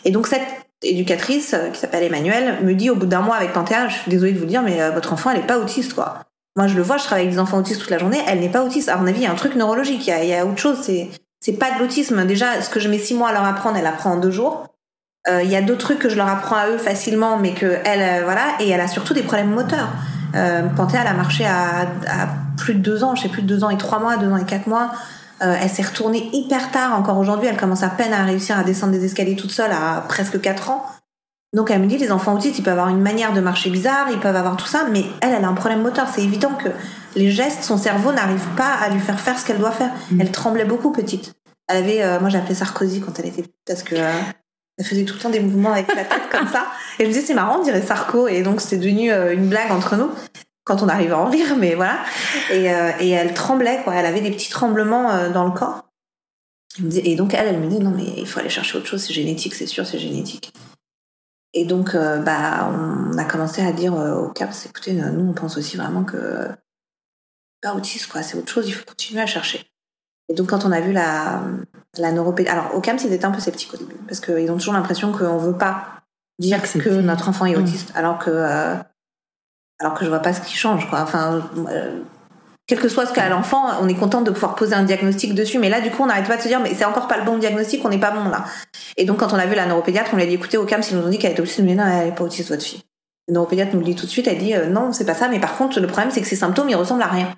Et donc cette éducatrice, euh, qui s'appelle Emmanuelle, me dit au bout d'un mois avec Panthéa, je suis désolée de vous dire, mais euh, votre enfant, elle est pas autiste, quoi. Moi, je le vois, je travaille avec des enfants autistes toute la journée. Elle n'est pas autiste. À mon avis, il y a un truc neurologique. Il y a, il y a autre chose. C'est, c'est pas de l'autisme. Déjà, ce que je mets six mois à leur apprendre, elle apprend en deux jours. Euh, il y a d'autres trucs que je leur apprends à eux facilement, mais que elle, euh, voilà. Et elle a surtout des problèmes moteurs. Euh, Panthéa, elle a marché à, à, plus de deux ans. Je sais plus de deux ans et trois mois, deux ans et quatre mois. Euh, elle s'est retournée hyper tard. Encore aujourd'hui, elle commence à peine à réussir à descendre des escaliers toute seule à presque quatre ans. Donc elle me dit, les enfants autistes, ils peuvent avoir une manière de marcher bizarre, ils peuvent avoir tout ça, mais elle, elle a un problème moteur. C'est évident que les gestes, son cerveau n'arrive pas à lui faire faire ce qu'elle doit faire. Mm. Elle tremblait beaucoup petite. Elle avait, euh, moi j'appelais Sarkozy quand elle était petite parce que euh, elle faisait tout le temps des mouvements avec la tête comme ça. Et je me disais, c'est marrant, on dirait Sarko. Et donc c'était devenu euh, une blague entre nous quand on arrivait à en rire, mais voilà. Et, et elle tremblait, quoi. Elle avait des petits tremblements dans le corps. Et donc elle, elle me dit, non mais il faut aller chercher autre chose, c'est génétique, c'est sûr, c'est génétique. Et donc, euh, bah, on a commencé à dire euh, au CAPS, écoutez, nous, on pense aussi vraiment que pas autiste, quoi, c'est autre chose, il faut continuer à chercher. Et donc, quand on a vu la, la. Alors, au CAPS, ils étaient un peu sceptiques au début, parce qu'ils ont toujours l'impression qu'on veut pas dire que notre enfant est autiste, alors que... Euh, alors que je vois pas ce qui change, quoi. Enfin, quel que soit ce qu'a l'enfant, on est content de pouvoir poser un diagnostic dessus. Mais là, du coup, on n'arrête pas de se dire, mais c'est encore pas le bon diagnostic, on n'est pas bon là. Et donc, quand on a vu la neuropédiatre, on lui a dit, écoutez, au CAM, s'ils nous ont dit qu'elle était autiste, mais non, elle n'est pas autiste, votre fille. La neuropédiatre nous le dit tout de suite, elle dit, euh, non, c'est pas ça, mais par contre, le problème, c'est que ces symptômes, ils ressemblent à rien.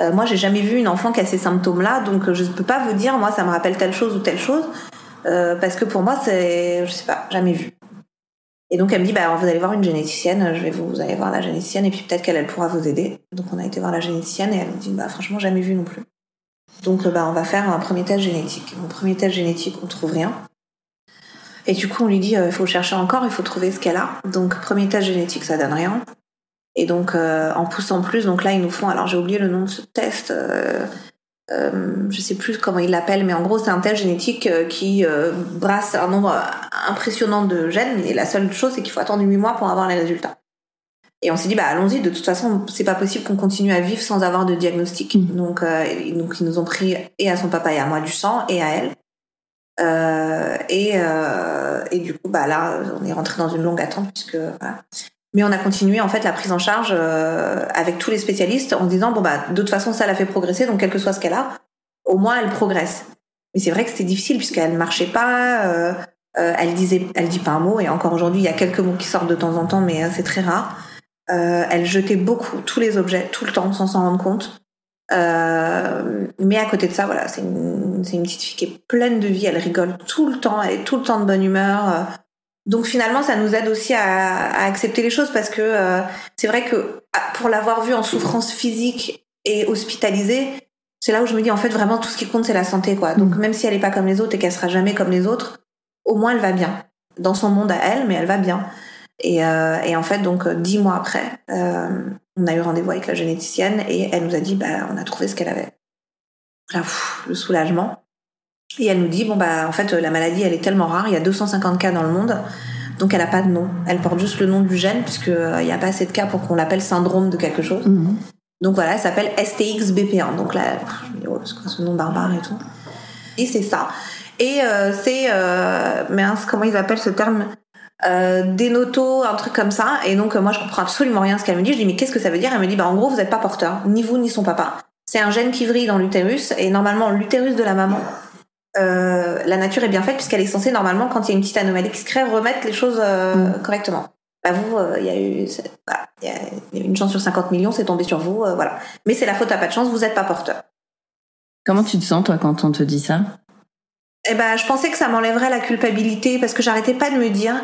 Euh, moi, j'ai jamais vu une enfant qui a ces symptômes-là, donc euh, je ne peux pas vous dire, moi, ça me rappelle telle chose ou telle chose, euh, parce que pour moi, c'est, je sais pas, jamais vu. Et donc elle me dit bah vous allez voir une généticienne, je vais vous, allez voir la généticienne et puis peut-être qu'elle elle pourra vous aider. Donc on a été voir la généticienne et elle me dit bah franchement jamais vu non plus. Donc bah on va faire un premier test génétique. Mon premier test génétique on trouve rien. Et du coup on lui dit il faut chercher encore, il faut trouver ce qu'elle a. Donc premier test génétique ça donne rien. Et donc euh, en poussant plus, donc là ils nous font alors j'ai oublié le nom de ce test. Euh, euh, je sais plus comment ils l'appellent, mais en gros c'est un test génétique euh, qui euh, brasse un nombre impressionnant de gènes, mais la seule chose c'est qu'il faut attendre 8 mois pour avoir les résultats. Et on s'est dit bah allons-y, de toute façon c'est pas possible qu'on continue à vivre sans avoir de diagnostic. Donc, euh, donc ils nous ont pris et à son papa et à moi du sang et à elle. Euh, et, euh, et du coup bah là on est rentré dans une longue attente puisque voilà. Mais on a continué en fait la prise en charge euh, avec tous les spécialistes en disant bon bah de toute façon ça l'a fait progresser donc quel que soit ce qu'elle a, au moins elle progresse. Mais c'est vrai que c'était difficile puisqu'elle marchait pas, euh, euh, elle disait, elle dit pas un mot et encore aujourd'hui il y a quelques mots qui sortent de temps en temps mais euh, c'est très rare. Euh, elle jetait beaucoup tous les objets tout le temps sans s'en rendre compte. Mais à côté de ça voilà c'est une, c'est une petite fille qui est pleine de vie, elle rigole tout le temps, elle est tout le temps de bonne humeur. Donc finalement, ça nous aide aussi à, à accepter les choses parce que euh, c'est vrai que ah, pour l'avoir vue en souffrance physique et hospitalisée, c'est là où je me dis en fait vraiment tout ce qui compte c'est la santé quoi. Donc même si elle est pas comme les autres et qu'elle sera jamais comme les autres, au moins elle va bien dans son monde à elle, mais elle va bien. Et, euh, et en fait donc euh, dix mois après, euh, on a eu rendez-vous avec la généticienne et elle nous a dit bah on a trouvé ce qu'elle avait. Là, pff, le soulagement. Et elle nous dit bon bah en fait la maladie elle est tellement rare, il y a 250 cas dans le monde, donc elle a pas de nom. Elle porte juste le nom du gène puisque euh, il y a pas assez de cas pour qu'on l'appelle syndrome de quelque chose. Donc voilà, elle s'appelle STX-BP1. Donc là, je me dis, oh, c'est quoi ce nom barbare et tout. Et c'est ça. Et euh, c'est euh, mince, comment ils appellent ce terme? Euh, Dénoto, un truc comme ça. Et donc euh, moi je comprends absolument rien à ce qu'elle me dit. Je dis mais qu'est-ce que ça veut dire? Elle me dit bah en gros vous n'êtes pas porteur, ni vous ni son papa. C'est un gène qui vrille dans l'utérus et normalement l'utérus de la maman euh, la nature est bien faite puisqu'elle est censée normalement quand il y a une petite anomalie qui se crée remettre les choses euh, correctement. Bah vous, euh, il y a eu voilà, y a- eu une chance sur 50 millions, c'est tombé sur vous, voilà. Mais c'est la faute à pas de chance, vous n'êtes pas porteur. Comment tu te sens, toi, quand on te dit ça? Eh ben, je pensais que ça m'enlèverait la culpabilité parce que j'arrêtais pas de me dire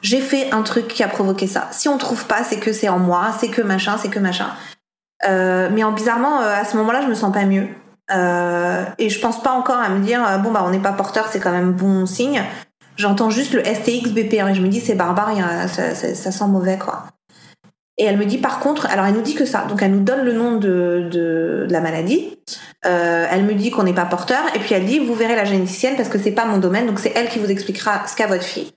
j'ai fait un truc qui a provoqué ça. Si on trouve pas, c'est que c'est en moi, c'est que machin, c'est que machin. Euh, mais en bizarrement, euh, à ce moment-là, je me sens pas mieux. Euh, et je pense pas encore à me dire euh, bon bah on n'est pas porteur, c'est quand même bon signe. J'entends juste le STX BP1 et je me dis c'est barbare, a- ça, ça- ça sent mauvais quoi. Et elle me dit par contre, alors elle nous dit que ça, donc elle nous donne le nom de, de, de la maladie. Euh, elle me dit qu'on n'est pas porteur et puis elle dit vous verrez la généticienne parce que c'est pas mon domaine, donc c'est elle qui vous expliquera ce qu'a votre fille.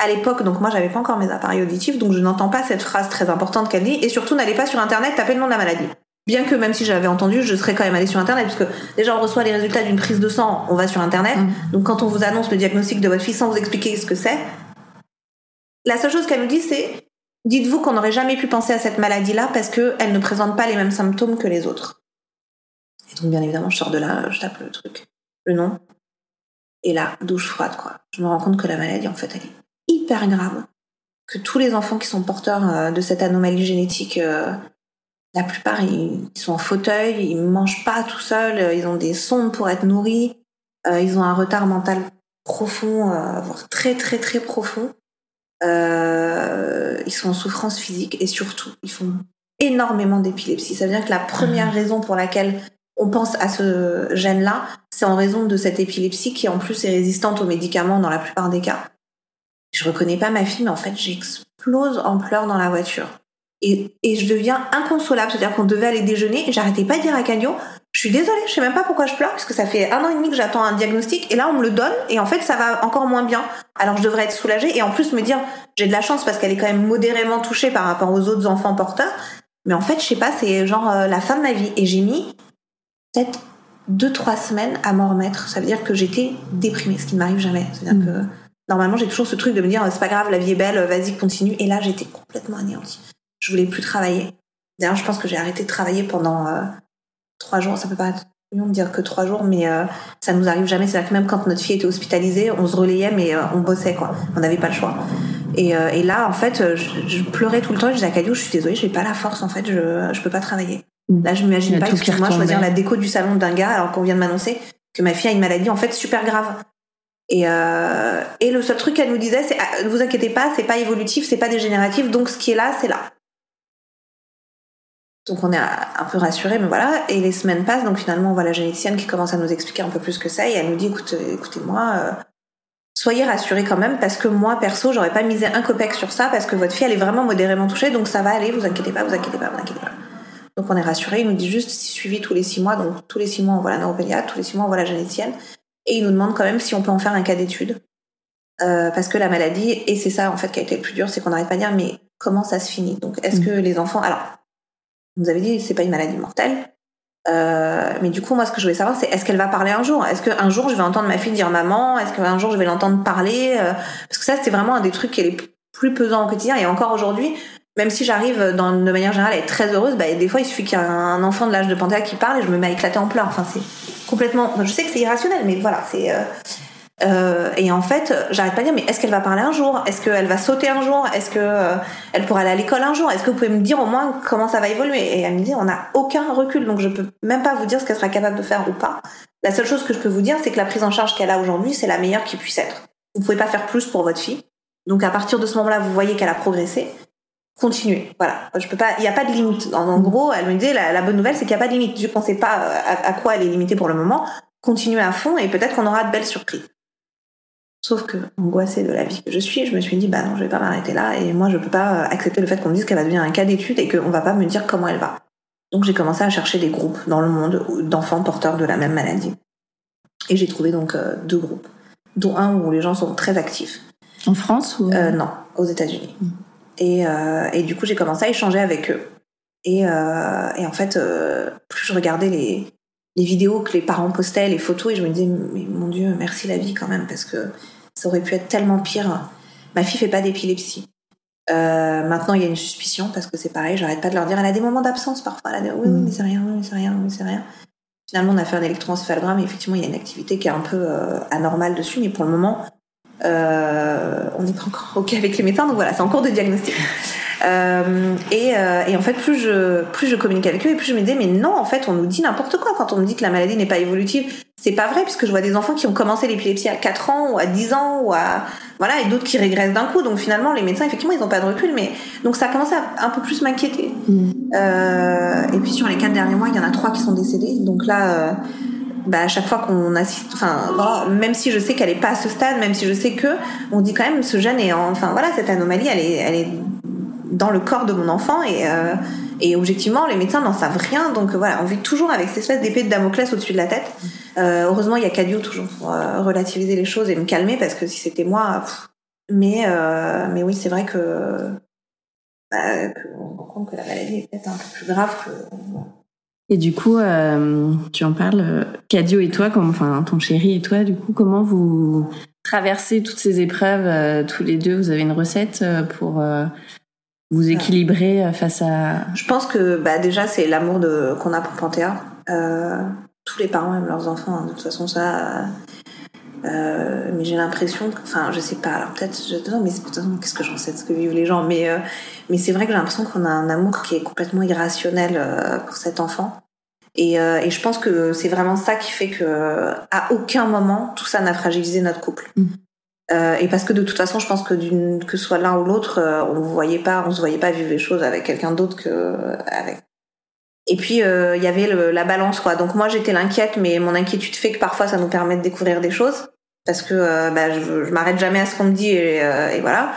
À l'époque, donc moi j'avais pas encore mes appareils auditifs, donc je n'entends pas cette phrase très importante qu'elle dit et surtout n'allez pas sur internet taper le nom de la maladie. Bien que même si j'avais entendu, je serais quand même allée sur internet puisque déjà on reçoit les résultats d'une prise de sang, on va sur internet. Donc quand on vous annonce le diagnostic de votre fille sans vous expliquer ce que c'est, la seule chose qu'elle nous dit c'est dites-vous qu'on n'aurait jamais pu penser à cette maladie-là parce qu'elle ne présente pas les mêmes symptômes que les autres. Et donc bien évidemment, je sors de là, je tape le truc, le nom, et là, douche froide quoi. Je me rends compte que la maladie en fait elle est hyper grave, que tous les enfants qui sont porteurs euh, de cette anomalie génétique, euh, la plupart ils, sont en fauteuil, ils mangent pas tout seuls, euh, ils ont des sondes pour être nourris, euh, ils ont un retard mental profond, euh, voire très très très profond. Euh, ils sont en souffrance physique et surtout, ils font énormément d'épilepsie. Ça veut dire que la première raison pour laquelle on pense à ce gène-là, c'est en raison de cette épilepsie qui en plus est résistante aux médicaments dans la plupart des cas. Je reconnais pas ma fille, mais en fait, j'explose en pleurs dans la voiture. Et, et je deviens inconsolable. C'est-à-dire qu'on devait aller déjeuner et j'arrêtais pas de dire à Candio, je suis désolée, je sais même pas pourquoi je pleure, puisque ça fait un an et demi que j'attends un diagnostic et là on me le donne et en fait ça va encore moins bien. Alors je devrais être soulagée et en plus me dire, j'ai de la chance parce qu'elle est quand même modérément touchée par rapport aux autres enfants porteurs. Mais en fait, je sais pas, c'est genre euh, la fin de ma vie. Et j'ai mis peut-être deux, trois semaines à m'en remettre. Ça veut dire que j'étais déprimée, ce qui ne m'arrive jamais. C'est-à-dire que normalement, j'ai toujours ce truc de me dire, c'est pas grave, la vie est belle, vas-y, continue. Et là, j'étais complètement anéantie. Je voulais plus travailler. D'ailleurs, je pense que j'ai arrêté de travailler pendant euh, trois jours, ça peut paraître mignon de dire que trois jours, mais euh, ça nous arrive jamais. C'est-à-dire que même quand notre fille était hospitalisée, on se relayait, mais euh, on bossait, quoi. On n'avait pas le choix. Et, euh, et là, en fait, je, je pleurais tout le temps. Je disais à Cadio, je suis désolée, j'ai pas la force, en fait, je, je peux pas travailler. Là, je m'imagine pas, excuse-moi, choisir la déco du salon d'un gars alors qu'on vient de m'annoncer que ma fille a une maladie, en fait, super grave. Et, et le seul truc qu'elle nous disait, c'est ah, ne vous inquiétez pas, c'est pas évolutif, c'est pas dégénératif, donc ce qui est là, c'est là. Donc on est un peu rassurés, mais voilà. Et les semaines passent, donc finalement on voit la généticienne qui commence à nous expliquer un peu plus que ça, et elle nous dit écoute, écoutez-moi, euh, soyez rassurés quand même, parce que moi perso, j'aurais pas misé un copec sur ça, parce que votre fille elle est vraiment modérément touchée, donc ça va aller, vous inquiétez pas, vous inquiétez pas, vous inquiétez pas. Donc on est rassurés, il nous dit juste si suivi tous les six mois, donc tous les six mois on voit la neuropédiatre, tous les six mois on voit la généticienne, et il nous demande quand même si on peut en faire un cas d'étude. Euh, parce que la maladie, et c'est ça en fait qui a été le plus dur, c'est qu'on n'arrête pas de dire mais comment ça se finit? Donc est-ce que les enfants, alors on nous avait dit c'est pas une maladie mortelle, euh, mais du coup moi ce que je voulais savoir c'est est-ce qu'elle va parler un jour? Est-ce qu'un jour je vais entendre ma fille dire maman? Est-ce qu'un jour je vais l'entendre parler? Euh, Parce que ça c'est vraiment un des trucs qui est plus pesants au quotidien et encore aujourd'hui. Même si j'arrive de manière générale à être très heureuse, bah, des fois il suffit qu'il y ait un enfant de l'âge de Panthéa qui parle et je me mets à éclater en pleurs. Enfin, c'est complètement. Je sais que c'est irrationnel, mais voilà, c'est. euh, euh, et en fait, j'arrête pas de dire, mais est-ce qu'elle va parler un jour? Est-ce qu'elle va sauter un jour? Est-ce que euh, elle pourra aller à l'école un jour? Est-ce que vous pouvez me dire au moins comment ça va évoluer? Et elle me dit, on n'a aucun recul, donc je peux même pas vous dire ce qu'elle sera capable de faire ou pas. La seule chose que je peux vous dire, c'est que la prise en charge qu'elle a aujourd'hui, c'est la meilleure qui puisse être. Vous pouvez pas faire plus pour votre fille. Donc à partir de ce moment-là, vous voyez qu'elle a progressé. Continuez. Voilà. Je peux pas. Il n'y a pas de limite. En, en gros, elle me disait la, la bonne nouvelle, c'est qu'il n'y a pas de limite. Vu qu'on sait pas euh, à, à quoi elle est limitée pour le moment, continuez à fond et peut-être qu'on aura de belles surprises. Sauf que, angoissée de la vie que je suis, je me suis dit, bah non, je vais pas m'arrêter là, et moi, je peux pas euh, accepter le fait qu'on me dise qu'elle va devenir un cas d'étude et qu'on va pas me dire comment elle va. Donc, j'ai commencé à chercher des groupes dans le monde d'enfants porteurs de la même maladie. Et j'ai trouvé donc euh, deux groupes, dont un où les gens sont très actifs. En France ou... Euh, non, aux États-Unis. Et, euh, et du coup, j'ai commencé à échanger avec eux. Et, et en fait, plus je regardais les, les vidéos que les parents postaient, les photos, et je me disais, mais mon Dieu, merci la vie quand même, parce que ça aurait pu être tellement pire. Ma fille fait pas d'épilepsie. Euh, maintenant, il y a une suspicion, parce que c'est pareil, j'arrête pas de leur dire, elle a des moments d'absence parfois. Elle a des, oui, oui, mais c'est rien, oui, mais c'est rien, oui, mais c'est rien. Finalement, on a fait un électroencéphalogramme, et effectivement, il y a une activité qui est un peu euh, anormale dessus, mais pour le moment, euh, on n'est pas encore OK avec les médecins, donc voilà, c'est en cours de diagnostic. Euh, et, euh, et en fait, plus je, plus je communique avec eux, et plus je me dis, mais non, en fait, on nous dit n'importe quoi quand on me dit que la maladie n'est pas évolutive. C'est pas vrai, puisque je vois des enfants qui ont commencé l'épilepsie à 4 ans, ou à 10 ans, ou à. Voilà, et d'autres qui régressent d'un coup. Donc finalement, les médecins, effectivement, ils n'ont pas de recul, mais. Donc ça commence à un peu plus m'inquiéter. Euh, et puis sur les 4 derniers mois, il y en a 3 qui sont décédés. Donc là. Euh, bah, à chaque fois qu'on assiste, enfin, voilà, même si je sais qu'elle est pas à ce stade, même si je sais que, on dit quand même, ce gène est, en- enfin, voilà, cette anomalie, elle est, elle est dans le corps de mon enfant et, euh, et objectivement, les médecins n'en savent rien. Donc voilà, on vit toujours avec cette espèce d'épée de Damoclès au-dessus de la tête. Euh, heureusement, il y a Cadio toujours pour euh, relativiser les choses et me calmer parce que si c'était moi, mais mais oui, c'est vrai que bah, que on rend compte que la maladie est peut-être un peu plus grave que. Et du coup, tu en parles, Cadio et toi, comme, enfin ton chéri et toi, du coup, comment vous traversez toutes ces épreuves tous les deux? Vous avez une recette pour vous équilibrer euh, face à... Je pense que bah, déjà c'est l'amour de qu'on a pour Panthéa. Euh, tous les parents aiment leurs enfants. hein. De toute façon, ça. euh, mais j'ai l'impression, que- enfin, je sais pas. Alors peut-être, je, non, mais c'est- de toute façon, qu'est-ce que j'en sais de ce que vivent les gens. Mais euh, mais c'est vrai que j'ai l'impression qu'on a un amour qui est complètement irrationnel pour cet enfant. Et, et je pense que c'est vraiment ça qui fait que à aucun moment tout ça n'a fragilisé notre couple. Mm. Euh, et parce que de toute façon, je pense que d'une que soit l'un ou l'autre, euh, on ne voyait pas, on se voyait pas vivre les choses avec quelqu'un d'autre que euh, avec. Et puis il y avait le- la balance quoi. Donc moi j'étais l'inquiète, mais mon inquiétude fait que parfois ça nous permet de découvrir des choses parce que bah, je, je m'arrête jamais à ce qu'on me dit et voilà.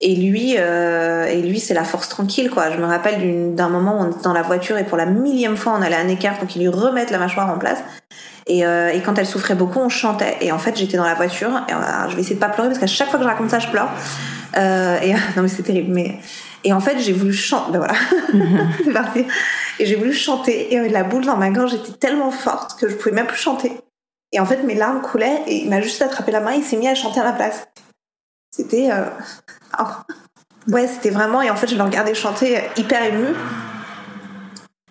Et lui, euh, et lui, c'est la force tranquille, quoi. Je me rappelle d'un moment où on était dans la voiture et pour la millième fois, on allait à un écart pour qu'il lui remette la mâchoire en place. Et, euh, et quand elle souffrait beaucoup, on chantait. Et en fait, j'étais dans la voiture. Et euh, je vais essayer de pas pleurer parce qu'à chaque fois que je raconte ça, je pleure. Euh, et non, mais c'est terrible. Mais et en fait, j'ai voulu chanter. Ben voilà, c'est parti. Et j'ai voulu chanter. Et la boule dans ma gorge était tellement forte que je pouvais même plus chanter. Et en fait, mes larmes coulaient. Et il m'a juste attrapé la main. Il s'est mis à chanter à ma place. C'était euh, oh. ouais, c'était vraiment. Et en fait, je le regardais chanter hyper ému.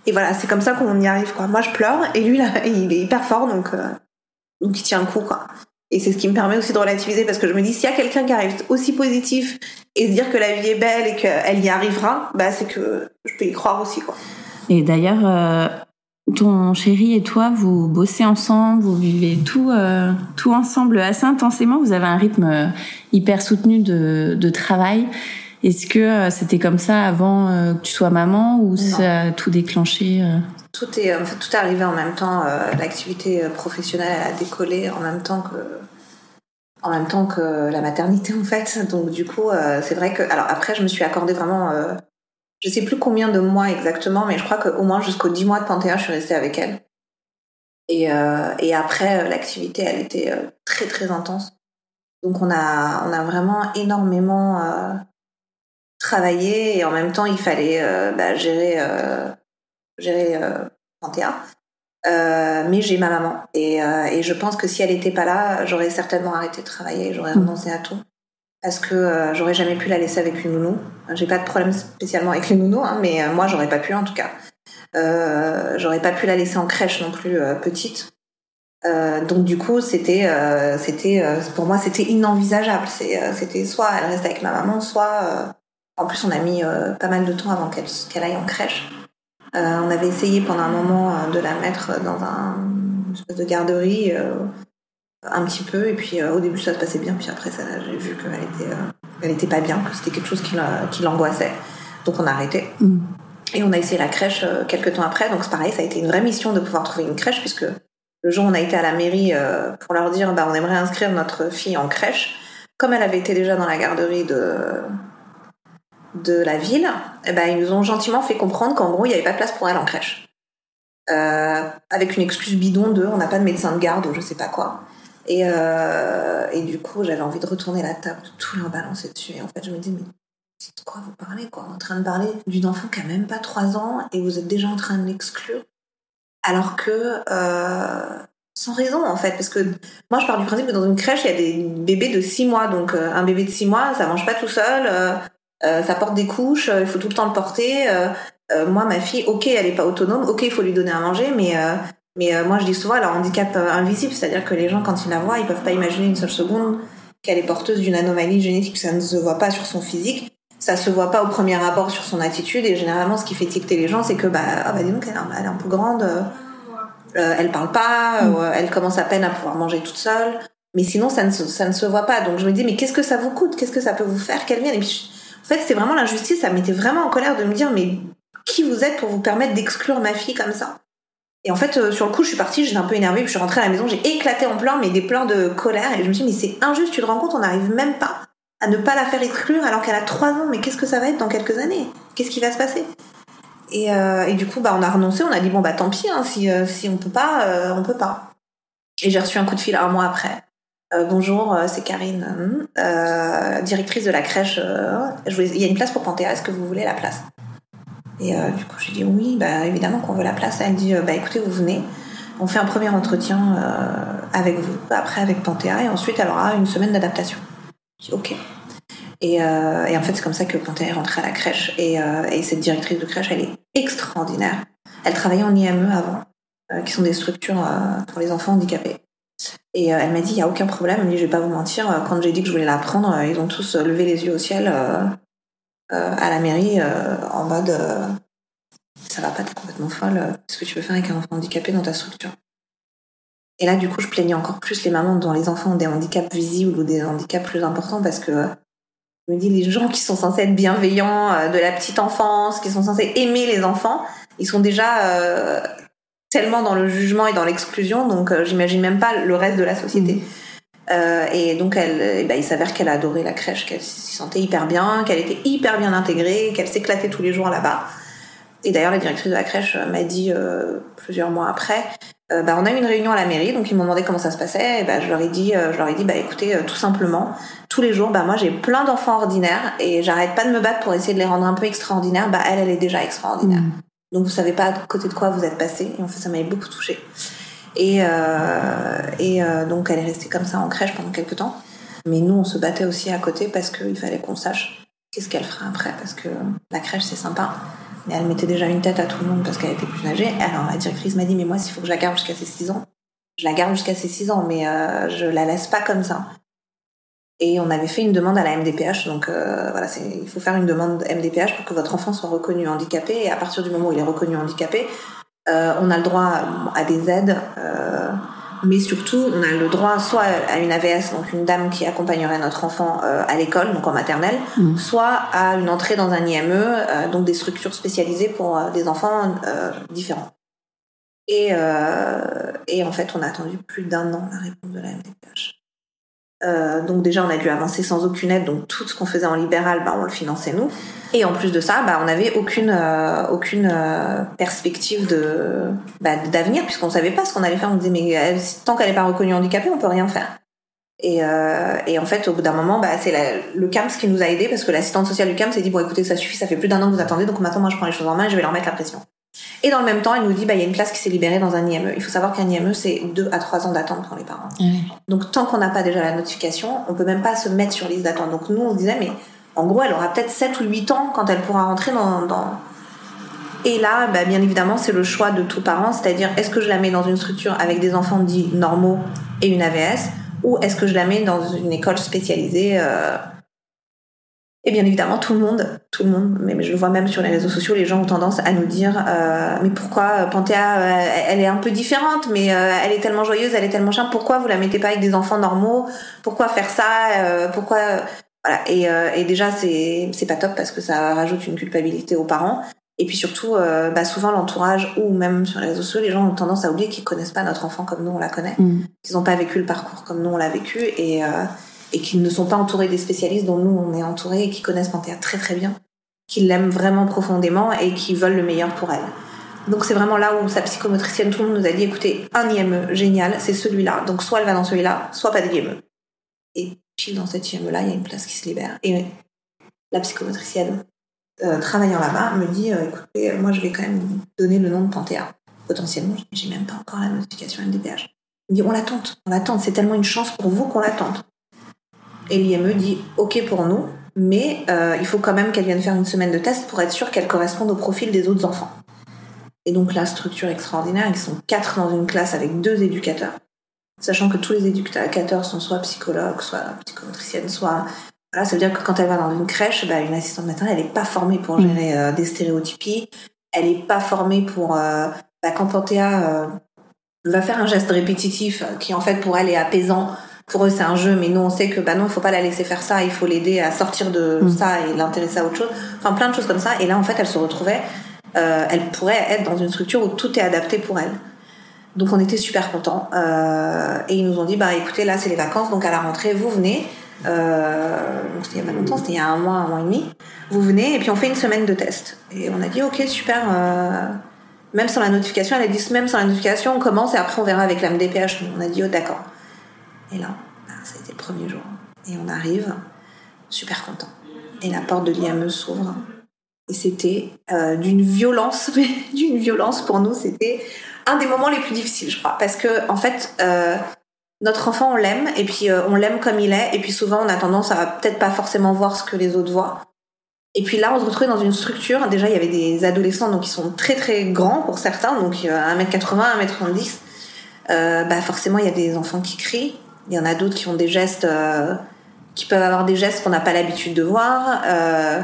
Et voilà, c'est comme ça qu'on y arrive, quoi. Moi, je pleure et lui, là, il est hyper fort, donc, euh, donc il tient le coup, quoi. Et c'est ce qui me permet aussi de relativiser parce que je me dis, s'il y a quelqu'un qui arrive aussi positif et se dire que la vie est belle et qu'elle y arrivera, bah, c'est que je peux y croire aussi, quoi. Et d'ailleurs, euh, ton chéri et toi, vous bossez ensemble, vous vivez tout, euh, tout ensemble assez intensément. Vous avez un rythme euh, hyper soutenu de, de travail. Est-ce que euh, c'était comme ça avant euh, que tu sois maman ou ça a tout déclenché Tout est, en fait, tout est arrivé en même temps. euh, L'activité professionnelle elle a décollé en même temps que, en même temps que la maternité en fait. Donc du coup, euh, c'est vrai que, alors après, je me suis accordé vraiment, euh, je sais plus combien de mois exactement, mais je crois qu'au moins jusqu'aux 10 mois de Panthéa, je suis restée avec elle. Et, euh, et après, euh, l'activité, elle était euh, très très intense. Donc on a, on a vraiment énormément euh, travaillé et en même temps, il fallait euh, bah, gérer, gérer Panthéa. Mais j'ai ma maman et, et je pense que si elle n'était pas là, j'aurais certainement arrêté de travailler, j'aurais Mm. renoncé à tout parce que euh, j'aurais jamais pu la laisser avec une nounou. J'ai pas de problème spécialement avec les nounous, hein, mais euh, moi j'aurais pas pu en tout cas. Euh, j'aurais pas pu la laisser en crèche non plus euh, petite. Euh, donc du coup c'était euh, c'était pour moi c'était inenvisageable. C'était soit elle reste avec ma maman, soit en plus on a mis pas mal de temps avant qu'elle aille en crèche. On avait essayé pendant un moment de la mettre dans un une espèce de garderie un petit peu et puis euh, au début ça se passait bien puis après ça j'ai vu qu'elle était euh, elle était pas bien que c'était quelque chose qui, la- qui l'angoissait donc on a arrêté Mm. et on a essayé la crèche euh, quelques temps après donc c'est pareil ça a été une vraie mission de pouvoir trouver une crèche puisque le jour où on a été à la mairie euh, pour leur dire bah on aimerait inscrire notre fille en crèche comme elle avait été déjà dans la garderie de de la ville, eh ben, ils nous ont gentiment fait comprendre qu'en gros, il n'y avait pas de place pour elle en crèche. Euh, avec une excuse bidon de on n'a pas de médecin de garde ou je sais pas quoi. Et, euh, et du coup, j'avais envie de retourner la table, de tout leur balancer dessus. Et en fait, je me dis, mais de quoi vous parlez quoi en train de parler d'une enfant qui a même pas 3 ans et vous êtes déjà en train de l'exclure. Alors que, euh, sans raison en fait, parce que moi je pars du principe que dans une crèche, il y a des bébés de 6 mois. Donc euh, un bébé de 6 mois, ça mange pas tout seul. ça porte des couches, il faut tout le temps le porter. moi, ma fille, ok, elle est pas autonome, ok, il faut lui donner à manger, mais mais euh, moi je dis souvent, un handicap euh, invisible, c'est-à-dire que les gens quand ils la voient, ils peuvent pas imaginer une seule seconde qu'elle est porteuse d'une anomalie génétique, ça ne se voit pas sur son physique, ça se voit pas au premier abord sur son attitude, et généralement ce qui fait tilter les gens, c'est que bah ah bah dis donc elle, est- elle est un peu grande, euh, elle parle pas, euh, elle commence à peine à pouvoir manger toute seule. Mais sinon, ça ne, se, ça ne se voit pas. Donc je me dis, mais qu'est-ce que ça vous coûte? Qu'est-ce que ça peut vous faire qu'elle vienne? Et puis, en fait, c'était vraiment l'injustice. Ça m'était vraiment en colère de me dire, mais qui vous êtes pour vous permettre d'exclure ma fille comme ça? Et en fait, euh, sur le coup, je suis partie, j'étais un peu énervée, puis je suis rentrée à la maison, j'ai éclaté en pleurs, mais des pleurs de colère. Et je me suis dit, mais c'est injuste, tu te rends compte, on n'arrive même pas à ne pas la faire exclure alors qu'elle a 3 ans. Mais qu'est-ce que ça va être dans quelques années? Qu'est-ce qui va se passer? Et, euh, et du coup, bah, on a renoncé, on a dit, bon, bah tant pis, hein, si, euh, si on peut pas, euh, on peut pas. Et j'ai reçu un coup de fil un mois après. Euh, bonjour, c'est Karine, directrice de la crèche. Il y a une place pour Panthéa, est-ce que vous voulez la place? Et euh, du coup, j'ai dit oui, bah, évidemment qu'on veut la place. Elle dit, euh, bah écoutez, vous venez, on fait un premier entretien euh, avec vous, après avec Panthéa, et ensuite elle aura une semaine d'adaptation. J'ai dit ok. Et, en fait, c'est comme ça que Panthéa est rentrée à la crèche. Et, et cette directrice de crèche, elle est extraordinaire. Elle travaillait en IME avant, qui sont des structures pour les enfants handicapés. Et elle m'a dit, il n'y a aucun problème. Elle me dit, je vais pas vous mentir, quand j'ai dit que je voulais la prendre, ils ont tous levé les yeux au ciel à la mairie euh, en mode, euh, ça va pas, t'es complètement folle. euh, Qu'est-ce que tu veux faire avec un enfant handicapé dans ta structure Et là, du coup, je plaignais encore plus les mamans dont les enfants ont des handicaps visibles ou des handicaps plus importants parce que euh, je me dis, les gens qui sont censés être bienveillants euh, de la petite enfance, qui sont censés aimer les enfants, ils sont déjà euh, tellement dans le jugement et dans l'exclusion, donc euh, j'imagine même pas le reste de la société. Euh, et donc, elle, eh ben, il s'avère qu'elle a adoré la crèche, qu'elle s'y sentait hyper bien, qu'elle était hyper bien intégrée, qu'elle s'éclatait tous les jours là-bas. Et d'ailleurs, la directrice de la crèche m'a dit euh, plusieurs mois après, euh, bah, on a eu une réunion à la mairie, donc ils m'ont demandé comment ça se passait. Et bah, je leur ai dit, je leur ai dit, bah écoutez, tout simplement, tous les jours, bah moi j'ai plein d'enfants ordinaires et j'arrête pas de me battre pour essayer de les rendre un peu extraordinaires. Bah elle, elle est déjà extraordinaire. Donc vous savez pas à côté de quoi vous êtes passé. Et en fait, ça m'avait beaucoup touchée. Et, euh, euh, donc elle est restée comme ça en crèche pendant quelques temps. Mais nous, on se battait aussi à côté parce qu'il fallait qu'on sache qu'est-ce qu'elle fera après. Parce que la crèche, c'est sympa. Mais elle mettait déjà une tête à tout le monde parce qu'elle était plus âgée. Alors la directrice m'a dit, mais moi, s'il faut que je la garde jusqu'à ses 6 ans, je la garde jusqu'à ses 6 ans, mais euh, je la laisse pas comme ça. Et on avait fait une demande à la MDPH, donc euh, voilà, il faut faire une demande MDPH pour que votre enfant soit reconnu handicapé. Et à partir du moment où il est reconnu handicapé, euh, on a le droit à, des aides, euh, mais surtout on a le droit soit à une AVS, donc une dame qui accompagnerait notre enfant euh, à l'école, donc en maternelle, mmh. soit à une entrée dans un IME, euh, donc des structures spécialisées pour des enfants différents. Et, et en fait, on a attendu plus d'un an la réponse de la MDPH. Euh, donc déjà, on a dû avancer sans aucune aide, donc tout ce qu'on faisait en libéral, bah, on le finançait nous. Et en plus de ça, bah, on n'avait aucune euh, aucune euh, perspective de bah, d'avenir puisqu'on savait pas ce qu'on allait faire. On disait mais tant qu'elle n'est pas reconnue handicapée, on peut rien faire. Et, et en fait, au bout d'un moment, bah, c'est le CAMS qui nous a aidés parce que l'assistante sociale du CAMS s'est dit bon écoutez, ça suffit, ça fait plus d'un an que vous attendez, donc maintenant moi je prends les choses en main et je vais leur mettre la pression. Et dans le même temps, elle nous dit, bah, il y a une place qui s'est libérée dans un IME. Il faut savoir qu'un IME, c'est 2 à 3 ans d'attente pour les parents. Donc, tant qu'on n'a pas déjà la notification, on peut même pas se mettre sur liste d'attente. Donc, nous, on se disait, mais en gros, elle aura peut-être 7 ou 8 ans quand elle pourra rentrer dans... dans... Et là, bah, bien évidemment, c'est le choix de tout parent, c'est-à-dire, est-ce que je la mets dans une structure avec des enfants dits normaux et une AVS, ou est-ce que je la mets dans une école spécialisée euh, et bien évidemment, tout le monde, tout le monde, mais je le vois même sur les réseaux sociaux, les gens ont tendance à nous dire euh, mais pourquoi Panthéa, euh, elle est un peu différente, mais euh, elle est tellement joyeuse, elle est tellement chère, pourquoi vous la mettez pas avec des enfants normaux? Pourquoi faire ça Pourquoi voilà. Et, et déjà c'est c'est pas top parce que ça rajoute une culpabilité aux parents. Et puis surtout, bah souvent l'entourage ou même sur les réseaux sociaux, les gens ont tendance à oublier qu'ils connaissent pas notre enfant comme nous on la connaît, mm. qu'ils n'ont pas vécu le parcours comme nous on l'a vécu. Et et qui ne sont pas entourés des spécialistes dont nous on est entourés et qui connaissent Panthéa très très bien, qui l'aiment vraiment profondément et qui veulent le meilleur pour elle. Donc c'est vraiment là où sa psychomotricienne, tout le monde nous a dit écoutez, un IME génial, c'est celui-là. Donc soit elle va dans celui-là, soit pas d'IME. Et puis dans cet IME-là, il y a une place qui se libère. Et la psychomotricienne, euh, travaillant là-bas, me dit euh, écoutez, moi je vais quand même donner le nom de Panthéa. Potentiellement, j'ai même pas encore la notification MDPH. Il me dit on l'attente, on l'attente, c'est tellement une chance pour vous qu'on l'attente. Et l'IME dit OK pour nous, mais euh, il faut quand même qu'elle vienne faire une semaine de test pour être sûre qu'elle corresponde au profil des autres enfants. Et donc la structure extraordinaire, ils sont quatre dans une classe avec deux éducateurs, sachant que tous les éducateurs sont soit psychologues, soit psychomotriciennes, soit... Voilà, ça veut dire que quand elle va dans une crèche, bah, une assistante maternelle, elle n'est pas formée pour gérer euh, des stéréotypies, elle n'est pas formée pour... Euh, bah, quand Panthéa va faire un geste répétitif qui en fait pour elle est apaisant, pour eux c'est un jeu, mais nous on sait que bah non, il faut pas la laisser faire ça, il faut l'aider à sortir de mm. ça et l'intéresser à autre chose. Enfin plein de choses comme ça. Et là en fait elle se retrouvait, euh, elle pourrait être dans une structure où tout est adapté pour elle. Donc on était super contents. Euh, et ils nous ont dit bah écoutez là c'est les vacances, donc à la rentrée vous venez. Euh, c'était il y a pas longtemps, c'était il y a un mois, un mois et demi. Vous venez et puis on fait une semaine de test. Et on a dit ok super. Euh, même sans la notification, elle a dit même sans la notification, on commence et après on verra avec la MDPH. On a dit oh d'accord. Et là, bah, ça a été le premier jour. Et on arrive, super content. Et la porte de l'IME s'ouvre. Et c'était euh, d'une violence, d'une violence pour nous. C'était un des moments les plus difficiles, je crois. Parce que, en fait, euh, notre enfant, on l'aime, et puis euh, on l'aime comme il est. Et puis souvent, on a tendance à peut-être pas forcément voir ce que les autres voient. Et puis là, on se retrouvait dans une structure. Déjà, il y avait des adolescents donc qui sont très très grands pour certains, donc 1m80, 1m70. bah forcément, il y a des enfants qui crient, il y en a d'autres qui ont des gestes, euh, qui peuvent avoir des gestes qu'on n'a pas l'habitude de voir. Euh,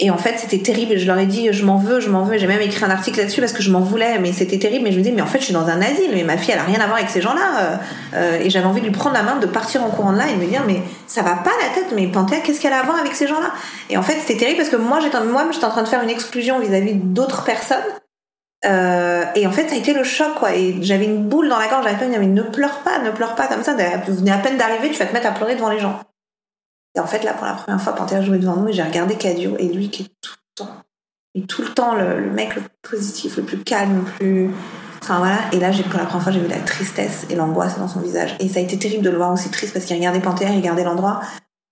et en fait, c'était terrible. Je leur ai dit, je m'en veux, je m'en veux. J'ai même écrit un article là-dessus parce que je m'en voulais, mais c'était terrible. Mais je me dis, mais en fait, je suis dans un asile, mais ma fille, elle a rien à voir avec ces gens-là. Euh, et j'avais envie de lui prendre la main, de partir en courant de là et de me dire, mais ça va pas la tête. Mais Panthéa, qu'est-ce qu'elle a à voir avec ces gens-là? Et en fait, c'était terrible parce que moi, j'étais, moi, j'étais en train de faire une exclusion vis-à-vis d'autres personnes euh, et en fait, ça a été le choc, quoi. Et j'avais une boule dans la gorge. J'avais pas mais ne pleure pas, ne pleure pas comme ça. Vous venez à peine d'arriver, tu vas te mettre à pleurer devant les gens. Et en fait, là, pour la première fois, Panthéa jouait devant nous et j'ai regardé Cadio et lui qui est tout le temps, et tout le temps le, mec le plus positif, le plus calme, le plus. Enfin voilà. Et là, pour la première fois, j'ai vu la tristesse et l'angoisse dans son visage. Et ça a été terrible de le voir aussi triste parce qu'il regardait Panthéa, il regardait l'endroit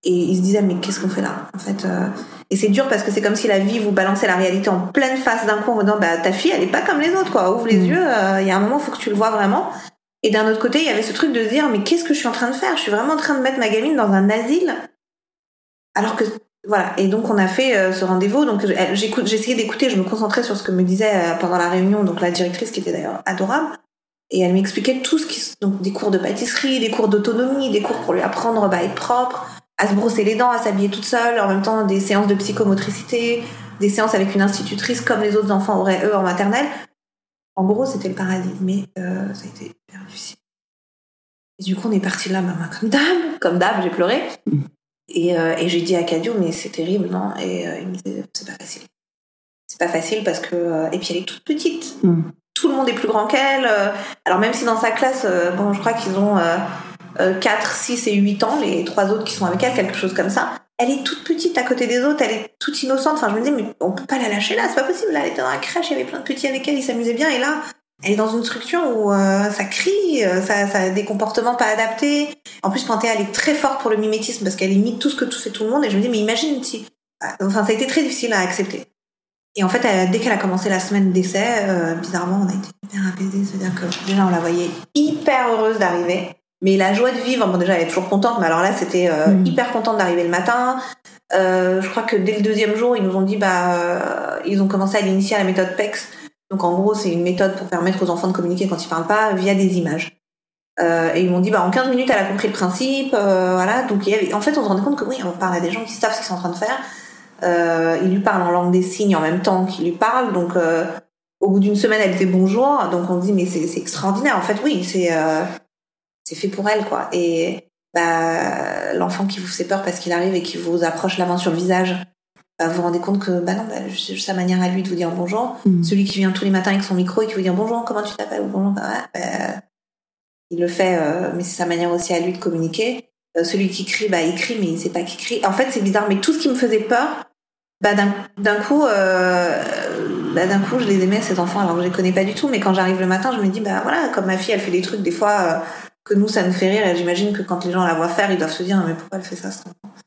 et il se disait mais qu'est-ce qu'on fait là En fait. Euh, et c'est dur parce que c'est comme si la vie vous balançait la réalité en pleine face d'un coup en vous disant bah ta fille elle est pas comme les autres quoi. Ouvre les mm. yeux, euh, il y a un moment il faut que tu le vois vraiment. Et d'un autre côté, il y avait ce truc de se dire mais qu'est-ce que je suis en train de faire? Je suis vraiment en train de mettre ma gamine dans un asile alors que voilà. Et donc on a fait euh, ce rendez-vous. Donc j'écoute, j'essayais d'écouter, je me concentrais sur ce que me disait pendant la réunion, donc la directrice qui était d'ailleurs adorable. Et elle m'expliquait tout ce qui, donc des cours de pâtisserie, des cours d'autonomie, des cours pour lui apprendre bah, à être propre, à se brosser les dents, à s'habiller toute seule, en même temps des séances de psychomotricité, des séances avec une institutrice comme les autres enfants auraient eux en maternelle. En gros, c'était le paradis, mais euh, ça a été hyper difficile. Et du coup, on est parti là, maman, comme d'hab, comme d'hab, j'ai pleuré. Et, euh, et j'ai dit à Cadio, mais c'est terrible, non? Et euh, il me disait, c'est pas facile. C'est pas facile parce que. et puis elle est toute petite. Mm. Tout le monde est plus grand qu'elle. alors même si dans sa classe, bon, je crois qu'ils ont 4, 6 et 8 ans, les trois autres qui sont avec elle, quelque chose comme ça. Elle est toute petite à côté des autres, elle est toute innocente. Enfin, je me disais, mais on peut pas la lâcher là, c'est pas possible. Là, elle était dans la crèche, il y avait plein de petits avec elle, ils s'amusaient bien. Et là, elle est dans une structure où euh, ça crie, euh, ça, ça a des comportements pas adaptés. En plus, Panthéa, elle est très forte pour le mimétisme parce qu'elle imite tout ce que tout fait tout le monde. Et je me dis, mais imagine si. Enfin, ça a été très difficile à accepter. Et en fait, dès qu'elle a commencé la semaine d'essai, euh, bizarrement, on a été hyper apaisés. C'est-à-dire que déjà, on la voyait hyper heureuse d'arriver. Mais la joie de vivre, bon, déjà, elle est toujours contente, mais alors là, c'était euh, Mm. hyper contente d'arriver le matin. Euh, je crois que dès le deuxième jour, ils nous ont dit, bah, euh, ils ont commencé à l'initier à la méthode PEX. Donc, en gros, c'est une méthode pour permettre aux enfants de communiquer quand ils parlent pas via des images. Euh, et ils m'ont dit, bah, en 15 minutes, elle a compris le principe, euh, voilà. Donc, avait, en fait, on se rendait compte que oui, on parle à des gens qui savent ce qu'ils sont en train de faire. Euh, ils lui parlent en langue des signes en même temps qu'ils lui parlent. Donc, euh, au bout d'une semaine, elle fait bonjour. Donc, on se dit, mais c'est c'est extraordinaire. En fait, oui, c'est euh, c'est fait pour elle, quoi. Et bah, l'enfant qui vous fait peur parce qu'il arrive et qui vous approche la main sur le visage, bah, vous vous rendez compte que, bah non, bah, c'est juste sa manière à lui de vous dire bonjour. Mm. Celui qui vient tous les matins avec son micro et qui vous dit bonjour, comment tu t'appelles ou bonjour, bah, bah, il le fait, euh, mais c'est sa manière aussi à lui de communiquer. Euh, celui qui crie, bah, il crie, mais il sait pas qui crie. En fait, c'est bizarre, mais tout ce qui me faisait peur, bah, d'un coup, euh, bah, d'un coup, je les aimais, ces enfants, alors que je les connais pas du tout, mais quand j'arrive le matin, je me dis, bah, voilà, comme ma fille, elle fait des trucs, des fois, que nous, ça nous fait rire, et j'imagine que quand les gens la voient faire, ils doivent se dire, mais pourquoi elle fait ça,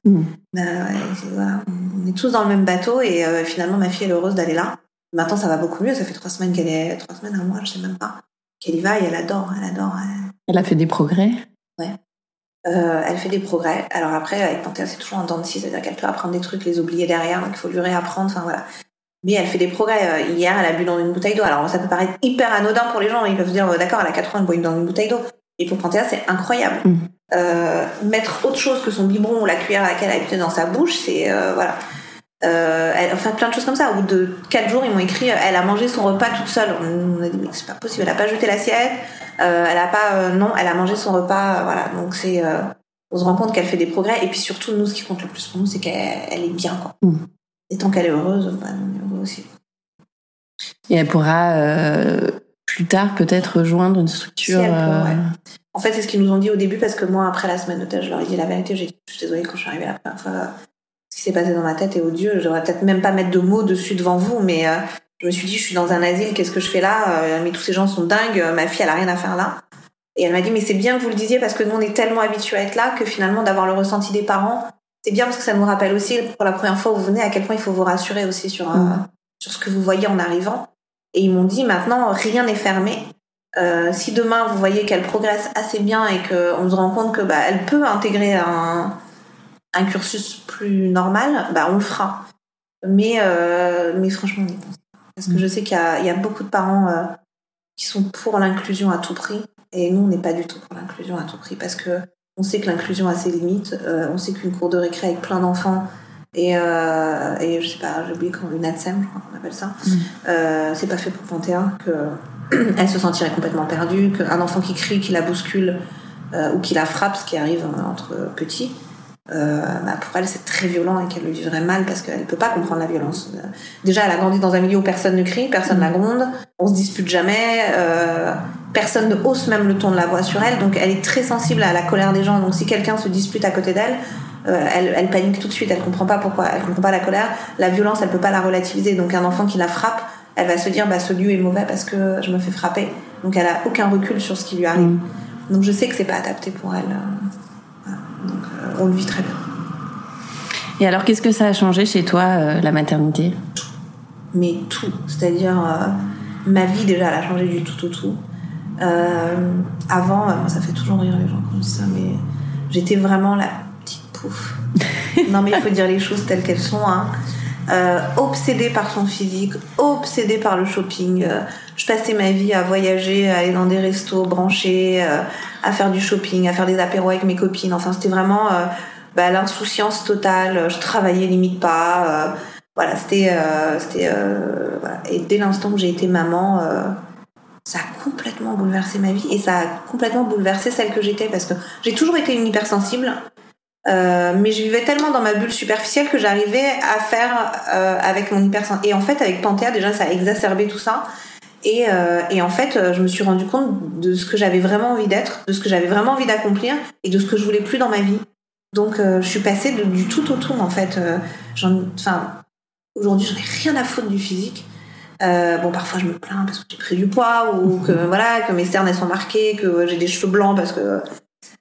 Mm. Bah, ouais, c'est- voilà, on est tous dans le même bateau, et euh, finalement, ma fille, elle est heureuse d'aller là. Maintenant, ça va beaucoup mieux, ça fait trois semaines qu'elle est, trois semaines, un mois, je sais même pas, qu'elle y va, et elle adore, elle adore. elle- Elle a fait des progrès? euh, elle fait des progrès. Alors après, avec Panthéa, c'est toujours un dent de scie, c'est-à-dire qu'elle peut apprendre des trucs, les oublier derrière, donc il faut lui réapprendre, enfin voilà. Mais elle fait des progrès. Euh, Hier, elle a bu dans une bouteille d'eau. Alors ça peut paraître hyper anodin pour les gens, ils peuvent se dire, euh, d'accord, elle a 4 ans, elle boit dans une bouteille d'eau. Et pour Panthéa, c'est incroyable. Mhm. Euh, mettre autre chose que son biberon ou la cuillère à laquelle elle était dans sa bouche, c'est... euh, voilà. Euh, elle, enfin, plein de choses comme ça. Au bout de 4 jours, ils m'ont écrit, elle a mangé son repas toute seule. On a dit, mais c'est pas possible, elle a pas jeté l'assiette. Euh, elle a pas... euh, non, elle a mangé son repas. euh, voilà, donc c'est... euh, on se rend compte qu'elle fait des progrès. Et puis surtout, nous, ce qui compte le plus pour nous, c'est qu'elle elle est bien. Quoi. Mm. Et tant qu'elle est heureuse, bah, on est heureux aussi. Et elle pourra euh, plus tard peut-être rejoindre une Si structure. elle peut, euh, ouais. En fait, c'est ce qu'ils nous ont dit au début parce que moi, après la semaine d'hôtel, je leur ai dit la vérité. J'ai dit, je suis désolée quand je suis arrivée la première fois. Ce qui s'est passé dans ma tête et odieux. Je devrais peut-être même pas mettre de mots dessus devant vous, mais euh, je me suis dit, je suis dans un asile, qu'est-ce que je fais là? Euh, Mais tous ces gens sont dingues. Ma fille, elle a rien à faire là. Et elle m'a dit, mais c'est bien que vous le disiez parce que nous, on est tellement habitués à être là que finalement, d'avoir le ressenti des parents, c'est bien parce que ça nous rappelle aussi, pour la première fois où vous venez, à quel point il faut vous rassurer aussi sur, euh, Mm. sur ce que vous voyez en arrivant. Et ils m'ont dit, maintenant, rien n'est fermé. Euh, si demain vous voyez qu'elle progresse assez bien et qu'on se rend compte que bah, elle peut intégrer un, un cursus plus normal, bah, on le fera. Mais, euh, mais franchement, on y pense. Parce que je sais qu'il y y a beaucoup de parents euh, qui sont pour l'inclusion à tout prix. Et nous, on n'est pas du tout pour l'inclusion à tout prix. Parce que on sait que l'inclusion a ses limites. On sait qu'une cour de récré avec plein d'enfants et, euh, et je sais pas, j'ai oublié comment une crois qu'on appelle ça. Euh, c'est pas fait pour Panthéa, que elle se sentirait complètement perdue, qu'un enfant qui crie, qui la bouscule euh, ou qui la frappe, ce qui arrive entre petits, bah, pour elle c'est très violent et qu'elle le vivrait mal parce qu'elle peut pas comprendre la violence. Déjà, elle a grandi dans un milieu où personne ne crie, personne ne la gronde, on se dispute jamais, personne ne hausse même le ton de la voix sur elle, donc elle est très sensible à la colère des gens. Donc si quelqu'un se dispute à côté d'elle, euh, elle, elle panique tout de suite, elle comprend pas pourquoi, elle comprend pas la colère. La violence, elle peut pas la relativiser. Donc un enfant qui la frappe, elle va se dire bah ce lieu est mauvais parce que je me fais frapper. Donc elle a aucun recul sur ce qui lui arrive. Mm. Donc je sais que c'est pas adapté pour elle. euh, voilà. Donc euh, on le vit très bien. Et alors, qu'est-ce que ça a changé chez toi, euh, la maternité? Mais tout. C'est-à-dire, ma vie déjà, elle a changé du tout au tout. Euh, avant, ça fait toujours rire les gens dis ça, mais j'étais vraiment la non, mais il faut dire les choses telles qu'elles sont. Hein. Euh, obsédée par son physique, obsédée par le shopping. Euh, je passais ma vie à voyager, à aller dans des restos branchés, euh, à faire du shopping, à faire des apéros avec mes copines. Enfin, c'était vraiment bah, l'insouciance totale. Je travaillais limite pas. voilà, c'était. Et dès l'instant que j'ai été maman, ça a complètement bouleversé ma vie et ça a complètement bouleversé celle que j'étais parce que j'ai toujours été une hypersensible. Euh, mais je vivais tellement dans ma bulle superficielle que j'arrivais à faire euh, avec mon hypersensibilité. Et en fait, avec Panthéa, déjà, ça a exacerbé tout ça. Et, euh, et en fait, je me suis rendu compte de ce que j'avais vraiment envie d'être, de ce que j'avais vraiment envie d'accomplir et de ce que je voulais plus dans ma vie. Donc, je suis passée du tout au tout, en fait. Enfin, aujourd'hui, j'en ai rien à foutre du physique. bon, parfois je me plains parce que j'ai pris du poids ou que voilà que mes cernes elles sont marquées, que j'ai des cheveux blancs parce que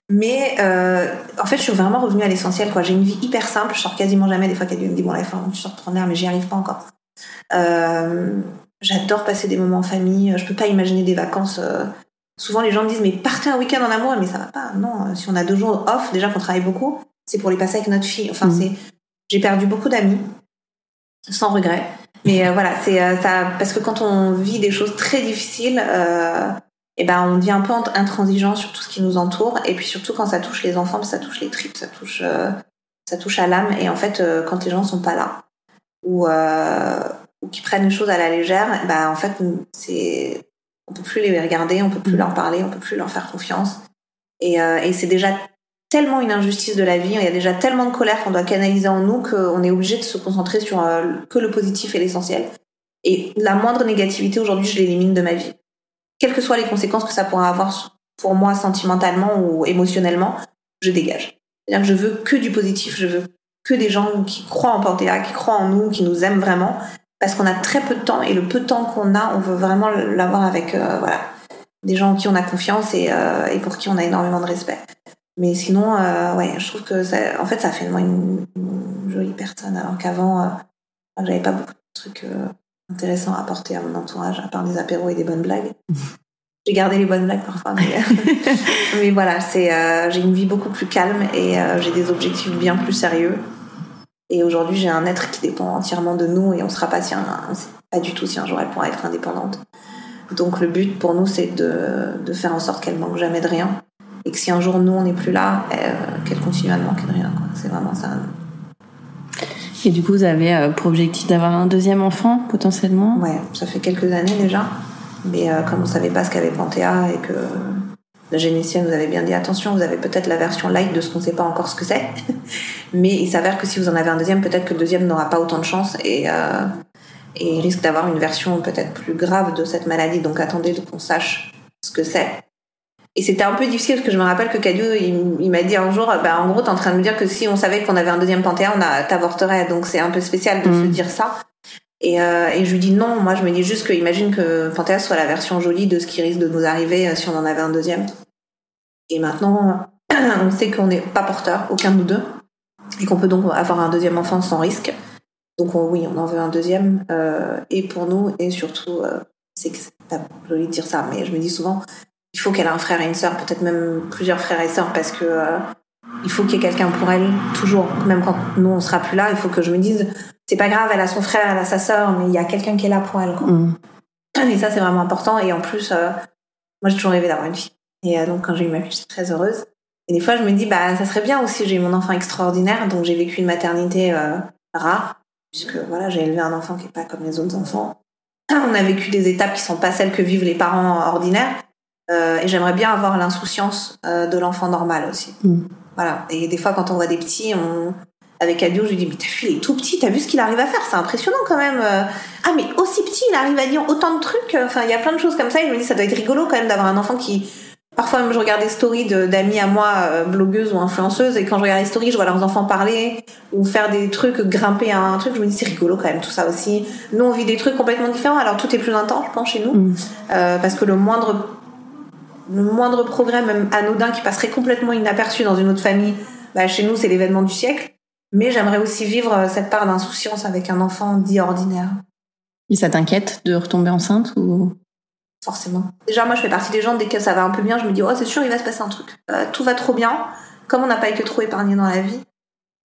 mais euh, en fait, je suis vraiment revenue à l'essentiel. J'ai une vie hyper simple. Je sors quasiment jamais. Des fois, quelqu'un me dit bon là, il faut que je sorte prendre l'air, mais j'y arrive pas encore. Euh, J'adore passer des moments en famille. Je peux pas imaginer des vacances. Euh... Souvent, les gens me disent mais partez un week-end en amour, mais ça va pas. Non, si on a deux jours off, déjà qu'on travaille beaucoup, c'est pour les passer avec notre fille. Enfin, mmh. c'est. J'ai perdu beaucoup d'amis, sans regret. Mais euh, voilà, c'est euh, ça parce que quand on vit des choses très difficiles. Euh, et ben on devient un peu intransigeant sur tout ce qui nous entoure. Et puis surtout quand ça touche les enfants ça touche les tripes ça touche euh, ça touche à l'âme. Et en fait euh, quand les gens sont pas là ou euh, ou qui prennent les choses à la légère ben en fait c'est on peut plus les regarder on peut plus leur parler on peut plus leur faire confiance. Et, et c'est déjà tellement une injustice de la vie il y a déjà tellement de colère qu'on doit canaliser en nous qu'on est obligé de se concentrer sur que le positif et l'essentiel. Et la moindre négativité aujourd'hui je l'élimine de ma vie quelles que soient les conséquences que ça pourra avoir pour moi sentimentalement ou émotionnellement, je dégage. C'est-à-dire que je veux que du positif, je veux que des gens qui croient en Panthéa, qui croient en nous, qui nous aiment vraiment, parce qu'on a très peu de temps et le peu de temps qu'on a, on veut vraiment l'avoir avec euh, voilà des gens en qui on a confiance et, euh, et, pour qui on a énormément de respect. Mais sinon, euh, ouais, je trouve que ça, en fait, ça fait de moi une, jolie personne, alors qu'avant, j'avais pas beaucoup de trucs intéressant à apporter à mon entourage, à part des apéros et des bonnes blagues. J'ai gardé les bonnes blagues parfois, mais, voilà, c'est euh, j'ai une vie beaucoup plus calme et euh, j'ai des objectifs bien plus sérieux. Et aujourd'hui, j'ai un être qui dépend entièrement de nous et on sera pas si un, pas du tout si un jour elle pourra être indépendante. Donc le but pour nous, c'est de, de, faire en sorte qu'elle manque jamais de rien et que si un jour nous on n'est plus là, euh, qu'elle continue à ne manquer de rien. C'est vraiment ça et du coup, vous avez euh, pour objectif d'avoir un deuxième enfant potentiellement? Ouais, ça fait quelques années déjà. Mais euh, comme on savait pas ce qu'avait Panthéa et que la généticienne nous avait bien dit attention, vous avez peut-être la version light de ce qu'on ne sait pas encore ce que c'est. Mais il s'avère que si vous en avez un deuxième, peut-être que le deuxième n'aura pas autant de chance et, euh, et risque d'avoir une version peut-être plus grave de cette maladie. Donc attendez qu'on sache ce que c'est. Et c'était un peu difficile parce que je me rappelle que Cadio, il, m'a dit un jour, bah, en gros, t'es en train de me dire que si on savait qu'on avait un deuxième Panthéa, on t'avorterait. Donc c'est un peu spécial de se mm. dire ça. Et, euh, et, je lui dis non, moi je me dis juste que imagine que Panthéa soit la version jolie de ce qui risque de nous arriver euh, si on en avait un deuxième. Et maintenant, on sait qu'on n'est pas porteur, aucun de nous deux, et qu'on peut donc avoir un deuxième enfant sans risque. Donc oui, on en veut un deuxième. Euh, et pour nous, et surtout, euh, c'est que c'est pas joli de dire ça, mais je me dis souvent, il faut qu'elle ait un frère et une sœur, peut-être même plusieurs frères et sœurs, parce que euh, il faut qu'il y ait quelqu'un pour elle toujours, même quand nous on sera plus là. Il faut que je me dise, c'est pas grave, elle a son frère, elle a sa sœur, mais il y a quelqu'un qui est là pour elle. Quoi. Mm. Et ça c'est vraiment important. Et en plus, euh, moi j'ai toujours rêvé d'avoir une fille. Et euh, donc quand j'ai eu ma fille, j'étais très heureuse. Et des fois je me dis, bah ça serait bien aussi. J'ai eu mon enfant extraordinaire, donc j'ai vécu une maternité rare, puisque voilà j'ai élevé un enfant qui est pas comme les autres enfants. On a vécu des étapes qui sont pas celles que vivent les parents ordinaires. Euh, et j'aimerais bien avoir l'insouciance euh, de l'enfant normal aussi. Mm. Voilà. Et des fois, quand on voit des petits, on... avec Adio, je lui dis Mais t'as vu, il est tout petit, t'as vu ce qu'il arrive à faire? C'est impressionnant quand même. Euh. Ah, mais aussi petit, il arrive à dire autant de trucs. Enfin, il y a plein de choses comme ça. Et je me dis Ça doit être rigolo quand même d'avoir un enfant qui. Parfois, même, je regarde des stories d'amis à moi, blogueuses ou influenceuses, et quand je regarde les stories, je vois leurs enfants parler ou faire des trucs, grimper à un truc. Je me dis, c'est rigolo quand même, tout ça aussi. Nous, on vit des trucs complètement différents, alors tout est plus intense, je pense, chez nous. Mm. parce que le moindre le moindre progrès, même anodin, qui passerait complètement inaperçu dans une autre famille, bah, chez nous, c'est l'événement du siècle. Mais j'aimerais aussi vivre euh, cette part d'insouciance avec un enfant dit ordinaire. Et ça t'inquiète de retomber enceinte ou? Forcément. Déjà, moi, je fais partie des gens, dès que ça va un peu bien, je me dis, oh, c'est sûr, il va se passer un truc. Euh, tout va trop bien. Comme on n'a pas été trop épargné dans la vie,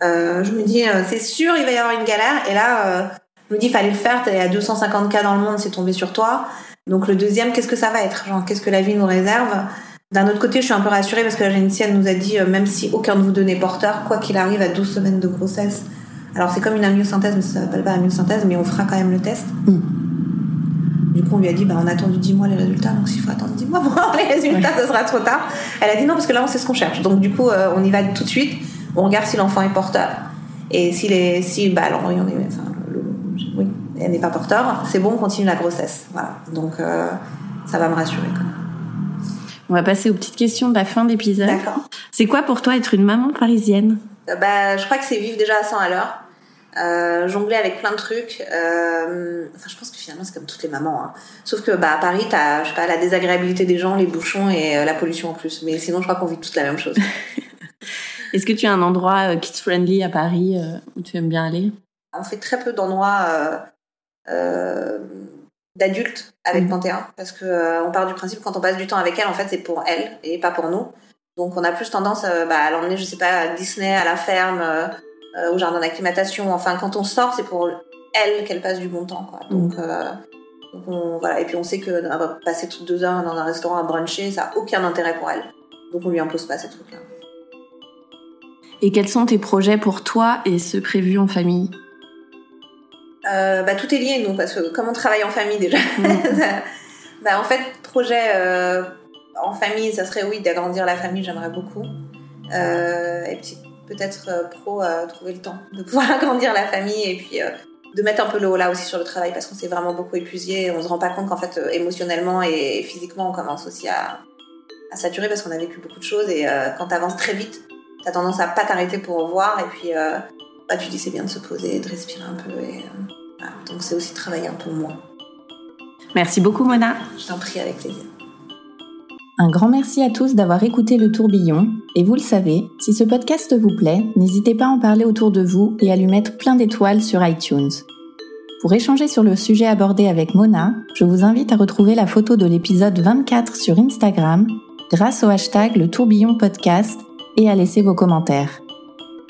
Euh, je me dis, euh, c'est sûr, il va y avoir une galère. Et là, je me dis, fallait le faire. T'es à 250 cas dans le monde, c'est tombé sur toi. Donc le deuxième, qu'est-ce que ça va être? Genre, qu'est-ce que la vie nous réserve? D'un autre côté, je suis un peu rassurée parce que la généticienne nous a dit, euh, même si aucun de vous deux n'est porteur, quoi qu'il arrive à 12 semaines de grossesse, alors c'est comme une amyosynthèse, mais ça s'appelle pas amyosynthèse, mais on fera quand même le test. Du coup, on lui a dit, bah, on a attendu 10 mois les résultats, donc s'il faut attendre 10 mois pour avoir les résultats, ce sera trop tard. Elle a dit non, parce que là, on sait ce qu'on cherche. Donc, du coup, euh, on y va tout de suite. On regarde si l'enfant est porteur. Et s'il est, si, bah, l'embryon est, enfin, le- oui, n'est pas porteur, c'est bon, on continue la grossesse. Voilà. Donc, euh, ça va me rassurer, quand même. On va passer aux petites questions de la fin d'épisode. D'accord. C'est quoi pour toi être une maman parisienne? Euh, Bah, je crois que c'est vivre déjà à 100 à l'heure. Euh, jongler avec plein de trucs. Euh, enfin, je pense que finalement, c'est comme toutes les mamans. Hein. Sauf que bah, à Paris, t'as, je sais pas, la désagréabilité des gens, les bouchons et euh, la pollution en plus. Mais sinon, je crois qu'on vit toutes la même chose. Est-ce que tu as un endroit kids-friendly à Paris où tu aimes bien aller? On fait très peu d'endroits d'adultes avec Mhm. Panthéon parce que euh, on part du principe quand on passe du temps avec elle, en fait, c'est pour elle et pas pour nous. Donc, on a plus tendance euh, bah, à l'emmener, je sais pas, à Disney, à la ferme, euh, euh, au jardin d'acclimatation. Enfin, quand on sort, c'est pour elle qu'elle passe du bon temps, quoi. Donc, euh, donc on- voilà. Et puis, on sait que euh, passer toutes deux heures dans un restaurant à bruncher, ça a aucun intérêt pour elle. Donc, on lui impose pas ces trucs-là. Et quels sont tes projets pour toi et ceux prévus en famille? Euh, bah, tout est lié, nous, parce que comme on travaille en famille déjà, bah, en fait, projet euh, en famille, ça serait oui, d'agrandir la famille, j'aimerais beaucoup. Euh, et puis peut-être pro, trouver le temps de pouvoir agrandir la famille et puis de mettre un peu le haut là aussi sur le travail parce qu'on s'est vraiment beaucoup épuisé. On se rend pas compte qu'en fait, émotionnellement et physiquement, on commence aussi à, à saturer parce qu'on a vécu beaucoup de choses et quand tu avances très vite, tu as tendance à pas t'arrêter pour voir et puis euh, bah, tu dis c'est bien de se poser, de respirer un peu et euh, voilà. donc c'est aussi travailler un peu moins. Merci beaucoup Mona. Je t'en prie avec plaisir. Un grand merci à tous d'avoir écouté le tourbillon. Et vous le savez, si ce podcast vous plaît, n'hésitez pas à en parler autour de vous et à lui mettre plein d'étoiles sur iTunes. Pour échanger sur le sujet abordé avec Mona, je vous invite à retrouver la photo de l'épisode 24 sur Instagram grâce au hashtag le tourbillon podcast et à laisser vos commentaires.